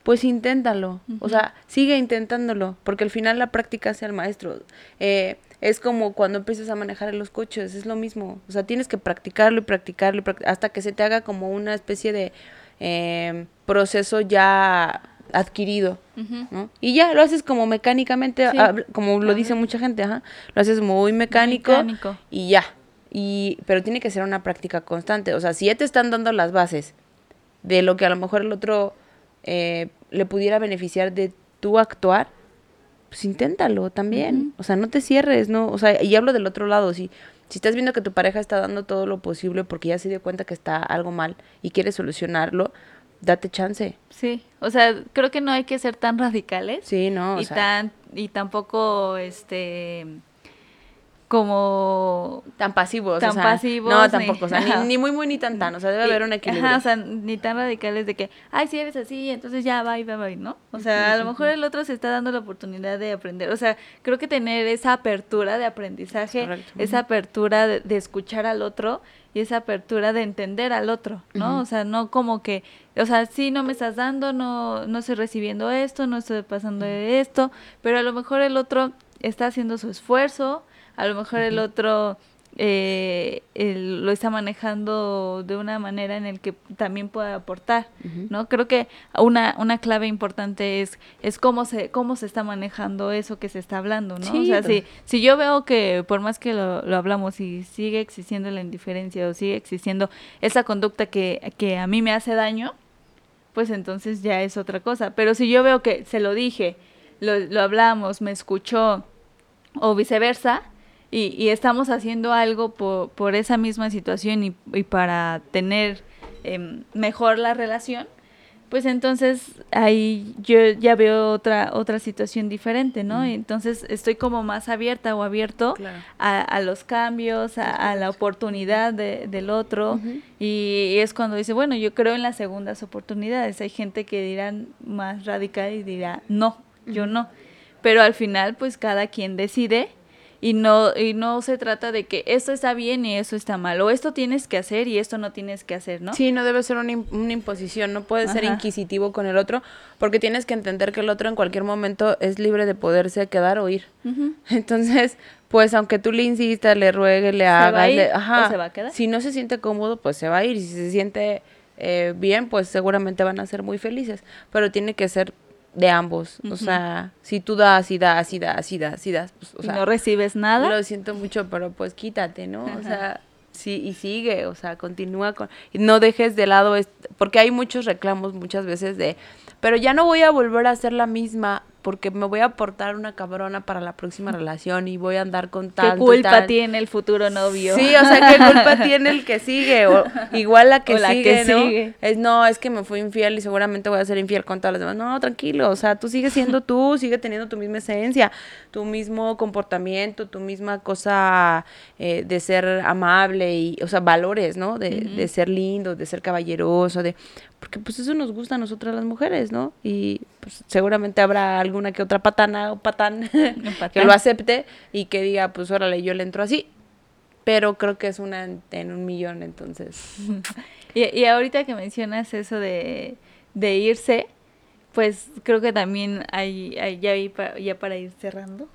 Pues inténtalo, o sea, sigue intentándolo, porque al final la práctica hace al maestro. Eh, es como cuando empiezas a manejar en los coches, es lo mismo, o sea, tienes que practicarlo y practicarlo y hasta que se te haga como una especie de eh, proceso ya adquirido, ¿no? Y ya lo haces como mecánicamente, Sí. como lo dice mucha gente, ajá, lo haces muy mecánico, Mecánico. y ya. Y, pero tiene que ser una práctica constante. O sea, si ya te están dando las bases de lo que a lo mejor el otro eh, le pudiera beneficiar de tu actuar, pues inténtalo también. O sea, no te cierres, ¿no? O sea, y hablo del otro lado. Si, si estás viendo que tu pareja está dando todo lo posible porque ya se dio cuenta que está algo mal y quiere solucionarlo, date chance. Sí, o sea, creo que no hay que ser tan radicales Sí, no, o y sea, tan y tampoco este como tan pasivos. tan o sea, pasivos, No, ni- tampoco. O sea, ni, ni muy, muy, ni tan, tan. O sea, debe y- haber un equilibrio. Ajá, o sea, ni tan radicales de que, ay, si eres así, entonces ya va y va, va, ¿no? O sea, a lo mejor el otro se está dando la oportunidad de aprender. O sea, creo que tener esa apertura de aprendizaje, Correcto. esa apertura de, de escuchar al otro y esa apertura de entender al otro, ¿no? O sea, no como que, o sea, sí, no me estás dando, no, no estoy recibiendo esto, no estoy pasando de esto, pero a lo mejor el otro está haciendo su esfuerzo, a lo mejor el otro eh, lo está manejando de una manera en el que también puede aportar. ¿no? Creo que una, una clave importante es, es cómo se, cómo se está manejando eso que se está hablando, ¿no? Sí, o sea, si, si yo veo que por más que lo, lo hablamos y sigue existiendo la indiferencia o sigue existiendo esa conducta que, que a mí me hace daño, pues entonces ya es otra cosa. Pero si yo veo que se lo dije, lo, lo hablamos, me escuchó o viceversa, y, y estamos haciendo algo por, por esa misma situación y, y para tener em, mejor la relación, pues entonces ahí yo ya veo otra otra situación diferente, ¿no? Entonces estoy como más abierta o abierto Claro. a, a los cambios, a, a la oportunidad de- del otro. Y, y es cuando dice, bueno, yo creo en las segundas oportunidades. Hay gente que dirán más radical y dirá, no, yo no. Pero al final, pues cada quien decide y no y no se trata de que esto está bien y eso está mal o esto tienes que hacer y esto no tienes que hacer, ¿no? Sí, no debe ser una, una imposición, no puedes ser inquisitivo con el otro porque tienes que entender que el otro en cualquier momento es libre de poderse quedar o ir. Entonces, pues aunque tú le insistas, le ruegues, le hagas, le- ajá, se va a quedar? si no se siente cómodo, pues se va a ir. Y si se siente eh, bien, pues seguramente van a ser muy felices. Pero tiene que ser de ambos. O sea, si tú das y das y das y das y das, pues, o y sea, no recibes nada. lo siento mucho, pero pues quítate, ¿no? O sea, sí, y sigue, o sea, continúa con... Y no dejes de lado, porque hay muchos reclamos muchas veces de, pero ya no voy a volver a ser la misma porque me voy a portar una cabrona para la próxima relación y voy a andar con ¿Qué tanto y culpa tal. tiene el futuro novio? Sí, o sea, ¿qué culpa tiene el que sigue? O igual la que O la sigue, que ¿no? sigue. Es, no, es que me fui infiel y seguramente voy a ser infiel con todas las demás. No, tranquilo, o sea, tú sigues siendo tú, sigue teniendo tu misma esencia, tu mismo comportamiento, tu misma cosa eh, de ser amable y, o sea, valores, ¿no? De, de ser lindo, de ser caballeroso, de... Porque pues eso nos gusta a nosotras las mujeres, ¿no? Y pues seguramente habrá alguna que otra patana o patán que lo acepte y que diga, pues órale, yo le entro así. Pero creo que es una en, en un millón, entonces. Y, y ahorita que mencionas eso de, de irse, pues creo que también hay, hay ya, ahí pa- ya para ir cerrando.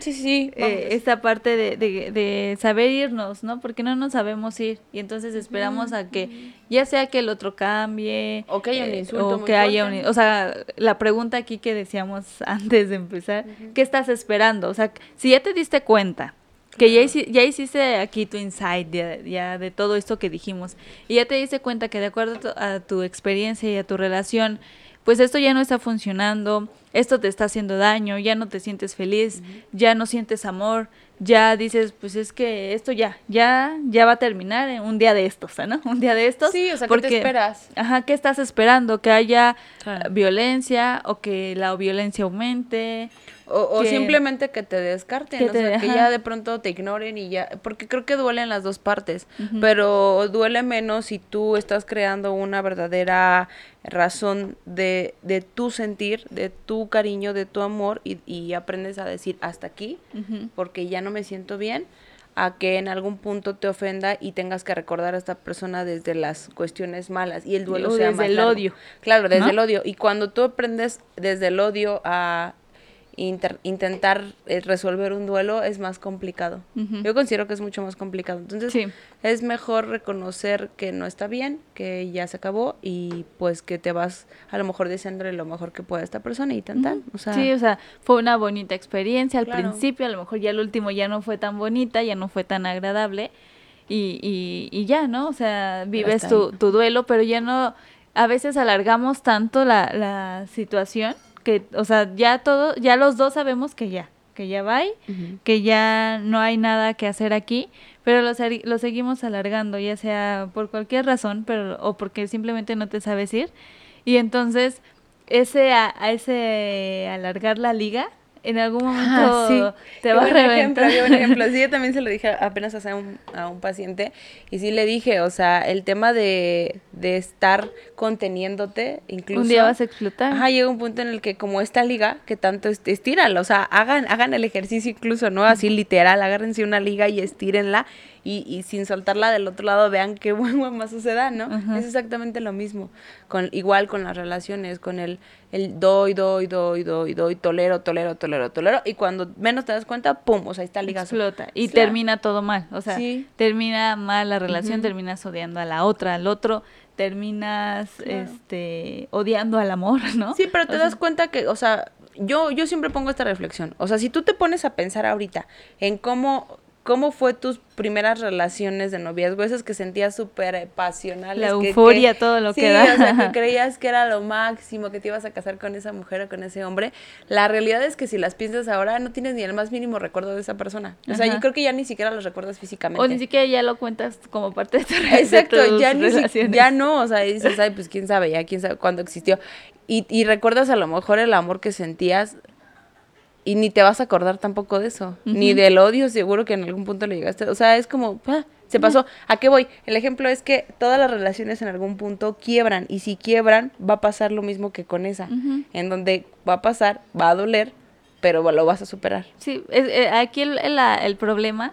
sí, sí, eh, esta parte de, de, de saber irnos, ¿no? Porque no nos sabemos ir y entonces esperamos a que ya sea que el otro cambie O que haya un eh, insulto o muy que haya un, o sea, la pregunta aquí que decíamos antes de empezar, ¿qué estás esperando? O sea, si ya te diste cuenta que ya, ya hiciste aquí tu insight ya, ya de todo esto que dijimos y ya te diste cuenta que de acuerdo a tu experiencia y a tu relación, pues esto ya no está funcionando, esto te está haciendo daño, ya no te sientes feliz, ya no sientes amor, ya dices, pues es que esto ya, ya, ya va a terminar en un día de estos, ¿no? Un día de estos. Sí, o sea, ¿qué te esperas? Ajá, ¿qué estás esperando? Que haya violencia o que la violencia aumente. O, o que- simplemente que te descarten, que o sea, que ya de pronto te ignoren y ya, porque creo que duelen las dos partes, pero duele menos si tú estás creando una verdadera razón de, de tu sentir, de tu cariño, de tu amor y, y aprendes a decir hasta aquí, porque ya no me siento bien, a que en algún punto te ofenda y tengas que recordar a esta persona desde las cuestiones malas y el duelo O sea desde más el largo. odio, Claro, desde ¿no? el odio. Y cuando tú aprendes desde el odio a inter- intentar eh, resolver un duelo, es más complicado. Yo considero que es mucho más complicado. Entonces, Sí. es mejor reconocer que no está bien, que ya se acabó y pues que te vas a lo mejor diciéndole lo mejor que pueda esta persona y tan tan. O sea, sí, o sea, fue una bonita experiencia al Claro. principio, a lo mejor ya el último ya no fue tan bonita, ya no fue tan agradable y, y, y ya, ¿no? O sea, vives tu, tu duelo, pero ya no, a veces alargamos tanto la, la situación que, o sea, ya todo, ya los dos sabemos que ya, que ya va, Ujú. que ya no hay nada que hacer aquí, pero lo, lo seguimos alargando, ya sea por cualquier razón, pero o porque simplemente no te sabes ir. Y entonces, ese a, a ese alargar la liga, en algún momento Ah, sí. te va a ejemplo, reventar. buen ejemplo. Sí, yo también se lo dije apenas hace un, a un paciente y sí le dije, o sea, el tema de, de estar conteniéndote, incluso... Un día vas a explotar. Ajá, llega un punto en el que como esta liga, que tanto est- estírala, o sea, hagan, hagan el ejercicio incluso, ¿no? Así literal, agárrense una liga y estírenla y, y sin soltarla del otro lado vean qué buen guamazo se da, ¿no? Es exactamente lo mismo, con, igual con las relaciones, con el, el doy, doy, doy, doy, doy, tolero, tolero, tolero, tolero, y cuando menos te das cuenta, pum, o sea, ahí está el ligazo. explota y Claro. termina todo mal, o sea, Sí. termina mal la relación, terminas odiando a la otra, al otro, terminas Claro. este odiando al amor, ¿no? Sí, pero te O sea, das cuenta que, o sea, yo, yo siempre pongo esta reflexión. O sea, si tú te pones a pensar ahorita en cómo, cómo fue tus primeras relaciones de noviazgo, esas que sentías súper pasionales. La euforia, que- todo lo sí, que da. o sea, que creías que era lo máximo, que te ibas a casar con esa mujer o con ese hombre. La realidad es que si las piensas ahora, no tienes ni el más mínimo recuerdo de esa persona. O sea, Ajá. yo creo que ya ni siquiera los recuerdas físicamente. o ni siquiera ya lo cuentas como parte de tu de Exacto, tus ya, ni si- ya no, o sea, dices, ay, pues quién sabe, ya quién sabe cuándo existió. Y, y recuerdas a lo mejor el amor que sentías y ni te vas a acordar tampoco de eso, ni Ujú. del odio, seguro que en algún punto le llegaste. O sea, es como, ah, se pasó. ¿A qué voy? El ejemplo es que todas las relaciones en algún punto quiebran y si quiebran va a pasar lo mismo que con esa, Ujú. en donde va a pasar, va a doler, pero lo vas a superar. Sí, es, eh, aquí el, el, el problema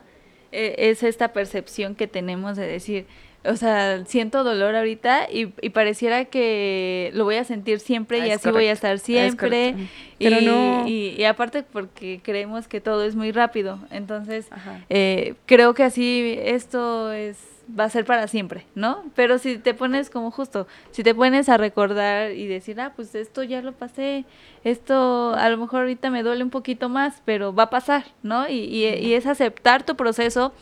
eh, es esta percepción que tenemos de decir, o sea, siento dolor ahorita y, y, pareciera que lo voy a sentir siempre y así voy a estar siempre. Pero y, no. Y, y, aparte porque creemos que todo es muy rápido. Entonces, eh, creo que así esto es va a ser para siempre, ¿no? Pero si te pones como justo, si te pones a recordar y decir, ah, pues esto ya lo pasé, esto a lo mejor ahorita me duele un poquito más, pero va a pasar, ¿no? Y, y, y es aceptar tu proceso,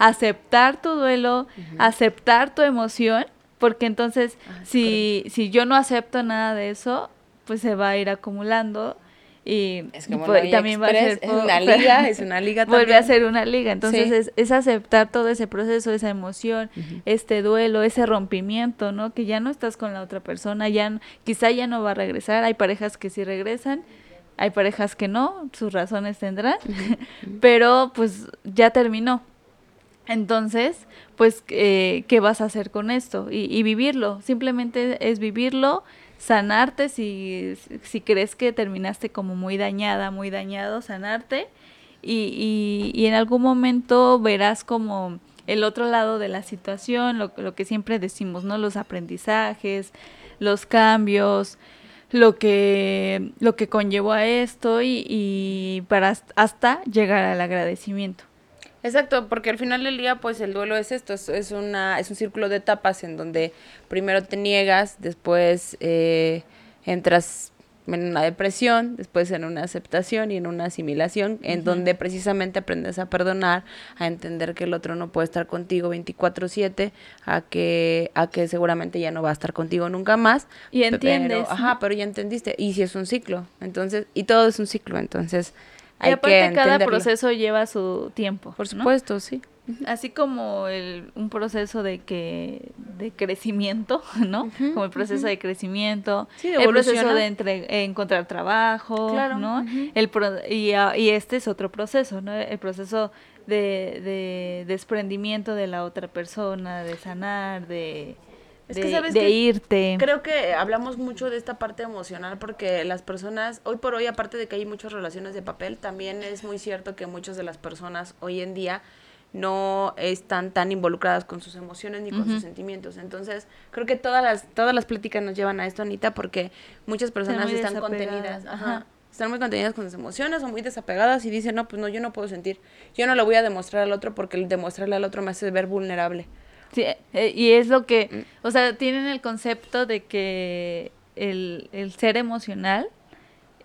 aceptar tu duelo, uh -huh. aceptar tu emoción, porque entonces ah, si, si yo no acepto nada de eso, pues se va a ir acumulando y, es como y pues, también va a ser es una liga, es una liga también. vuelve a ser una liga, entonces sí. es, es, aceptar todo ese proceso, esa emoción, uh -huh. este duelo, ese rompimiento, ¿no? Que ya no estás con la otra persona, ya quizá ya no va a regresar, hay parejas que sí regresan, hay parejas que no, sus razones tendrán, uh -huh. pero pues ya terminó. Entonces, pues, eh, ¿qué vas a hacer con esto? Y, vivirlo, simplemente es vivirlo, sanarte si, si crees que terminaste como muy dañada, muy dañado, sanarte y, y, y, en algún momento verás como el otro lado de la situación, lo, lo, que siempre decimos, ¿no? Los aprendizajes, los cambios, lo que, lo que conllevó a esto y, y para hasta llegar al agradecimiento. Exacto, porque al final del día, pues el duelo es esto, es, una, es un círculo de etapas en donde primero te niegas, después eh, entras en una depresión, después en una aceptación y en una asimilación, en uh -huh. donde precisamente aprendes a perdonar, a entender que el otro no puede estar contigo 24/7, a que a que seguramente ya no va a estar contigo nunca más. Y entiendes. Pero, ajá, pero ya entendiste. Y si es un ciclo, entonces, y todo es un ciclo, entonces y aparte cada proceso lleva su tiempo. Por supuesto, ¿no? sí. Así como el, un proceso de que de crecimiento, ¿no? Uh -huh, como el proceso uh -huh. de crecimiento, sí, el proceso de entre, encontrar trabajo, claro. ¿no? Uh -huh. el pro, y, y, este es otro proceso, ¿no? El proceso de, de desprendimiento de la otra persona, de sanar, de es de, que sabes de que irte. Creo que hablamos mucho de esta parte emocional porque las personas, hoy por hoy, aparte de que hay muchas relaciones de papel, también es muy cierto que muchas de las personas hoy en día no están tan involucradas con sus emociones ni con uh -huh. sus sentimientos. Entonces, creo que todas las, todas las pláticas nos llevan a esto, Anita, porque muchas personas están contenidas. Ajá. Ajá están muy contenidas con sus emociones o muy desapegadas y dicen, no, pues no, yo no puedo sentir. Yo no lo voy a demostrar al otro porque el demostrarle al otro me hace ver vulnerable. Sí, eh, y es lo que, mm. o sea, tienen el concepto de que el, el ser emocional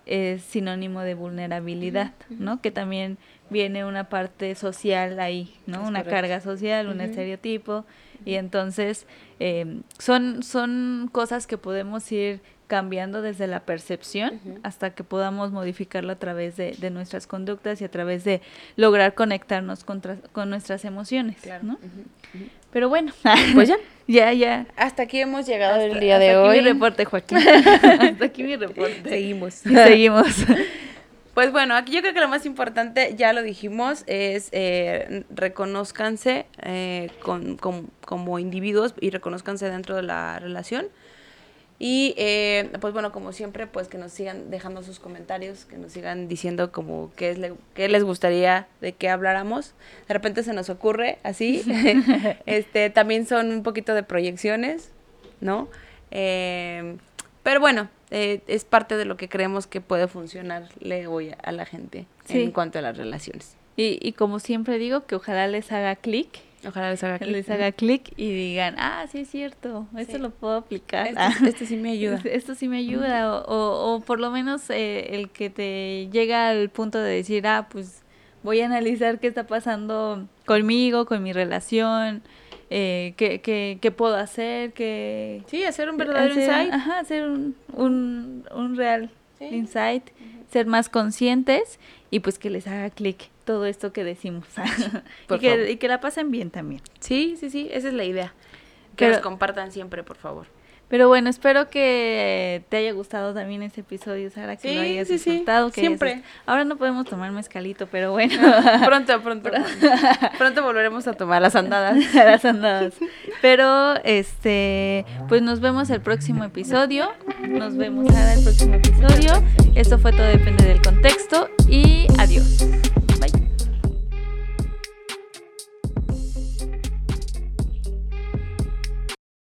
es sinónimo de vulnerabilidad, uh -huh. ¿no? Que también viene una parte social ahí, ¿no? Es una correcto. carga social, un uh -huh. estereotipo, y entonces eh, son, son cosas que podemos ir cambiando desde la percepción uh -huh. hasta que podamos modificarlo a través de, de, nuestras conductas y a través de lograr conectarnos contra, con nuestras emociones, claro. ¿no? Pero bueno, pues ya. ya, ya. Hasta aquí hemos llegado hasta, el día de hasta hoy. Aquí mi reporte, Joaquín. hasta aquí mi reporte. Seguimos. Seguimos. Pues bueno, aquí yo creo que lo más importante, ya lo dijimos, es eh, reconozcanse eh, con, con, como individuos y reconozcanse dentro de la relación. Y eh, pues bueno, como siempre, pues que nos sigan dejando sus comentarios, que nos sigan diciendo como qué, es le, qué les gustaría de qué habláramos. De repente se nos ocurre así. este También son un poquito de proyecciones, ¿no? Eh, pero bueno, eh, es parte de lo que creemos que puede funcionarle hoy a la gente sí. en cuanto a las relaciones. Y, y como siempre digo, que ojalá les haga clic Ojalá les haga clic. Les haga clic y digan, ah, sí es cierto, esto lo puedo aplicar. Esto, ah, esto, sí me ayuda. Esto sí me ayuda. O, o, o por lo menos eh, el que te llega al punto de decir, ah, pues voy a analizar qué está pasando conmigo, con mi relación, eh, qué, qué, qué, puedo hacer, qué... Sí, hacer un verdadero hacer, insight. Ajá, hacer un, un, un real sí. insight, uh -huh. ser más conscientes y pues que les haga clic todo esto que decimos. y, que, y, que, la pasen bien también. Sí, sí, sí, esa es la idea. Que Pero, nos compartan siempre, por favor. Pero bueno, espero que te haya gustado también este episodio, Sara, que lo hayas sí, sí, disfrutado. hayas- siempre. Ahora no podemos tomar mezcalito, pero bueno. Pronto, pronto. Pronto volveremos a tomar las andadas. las andadas. Pero, este, pues nos vemos el próximo episodio. Nos vemos ahora el próximo episodio. Esto fue todo depende del contexto y adiós.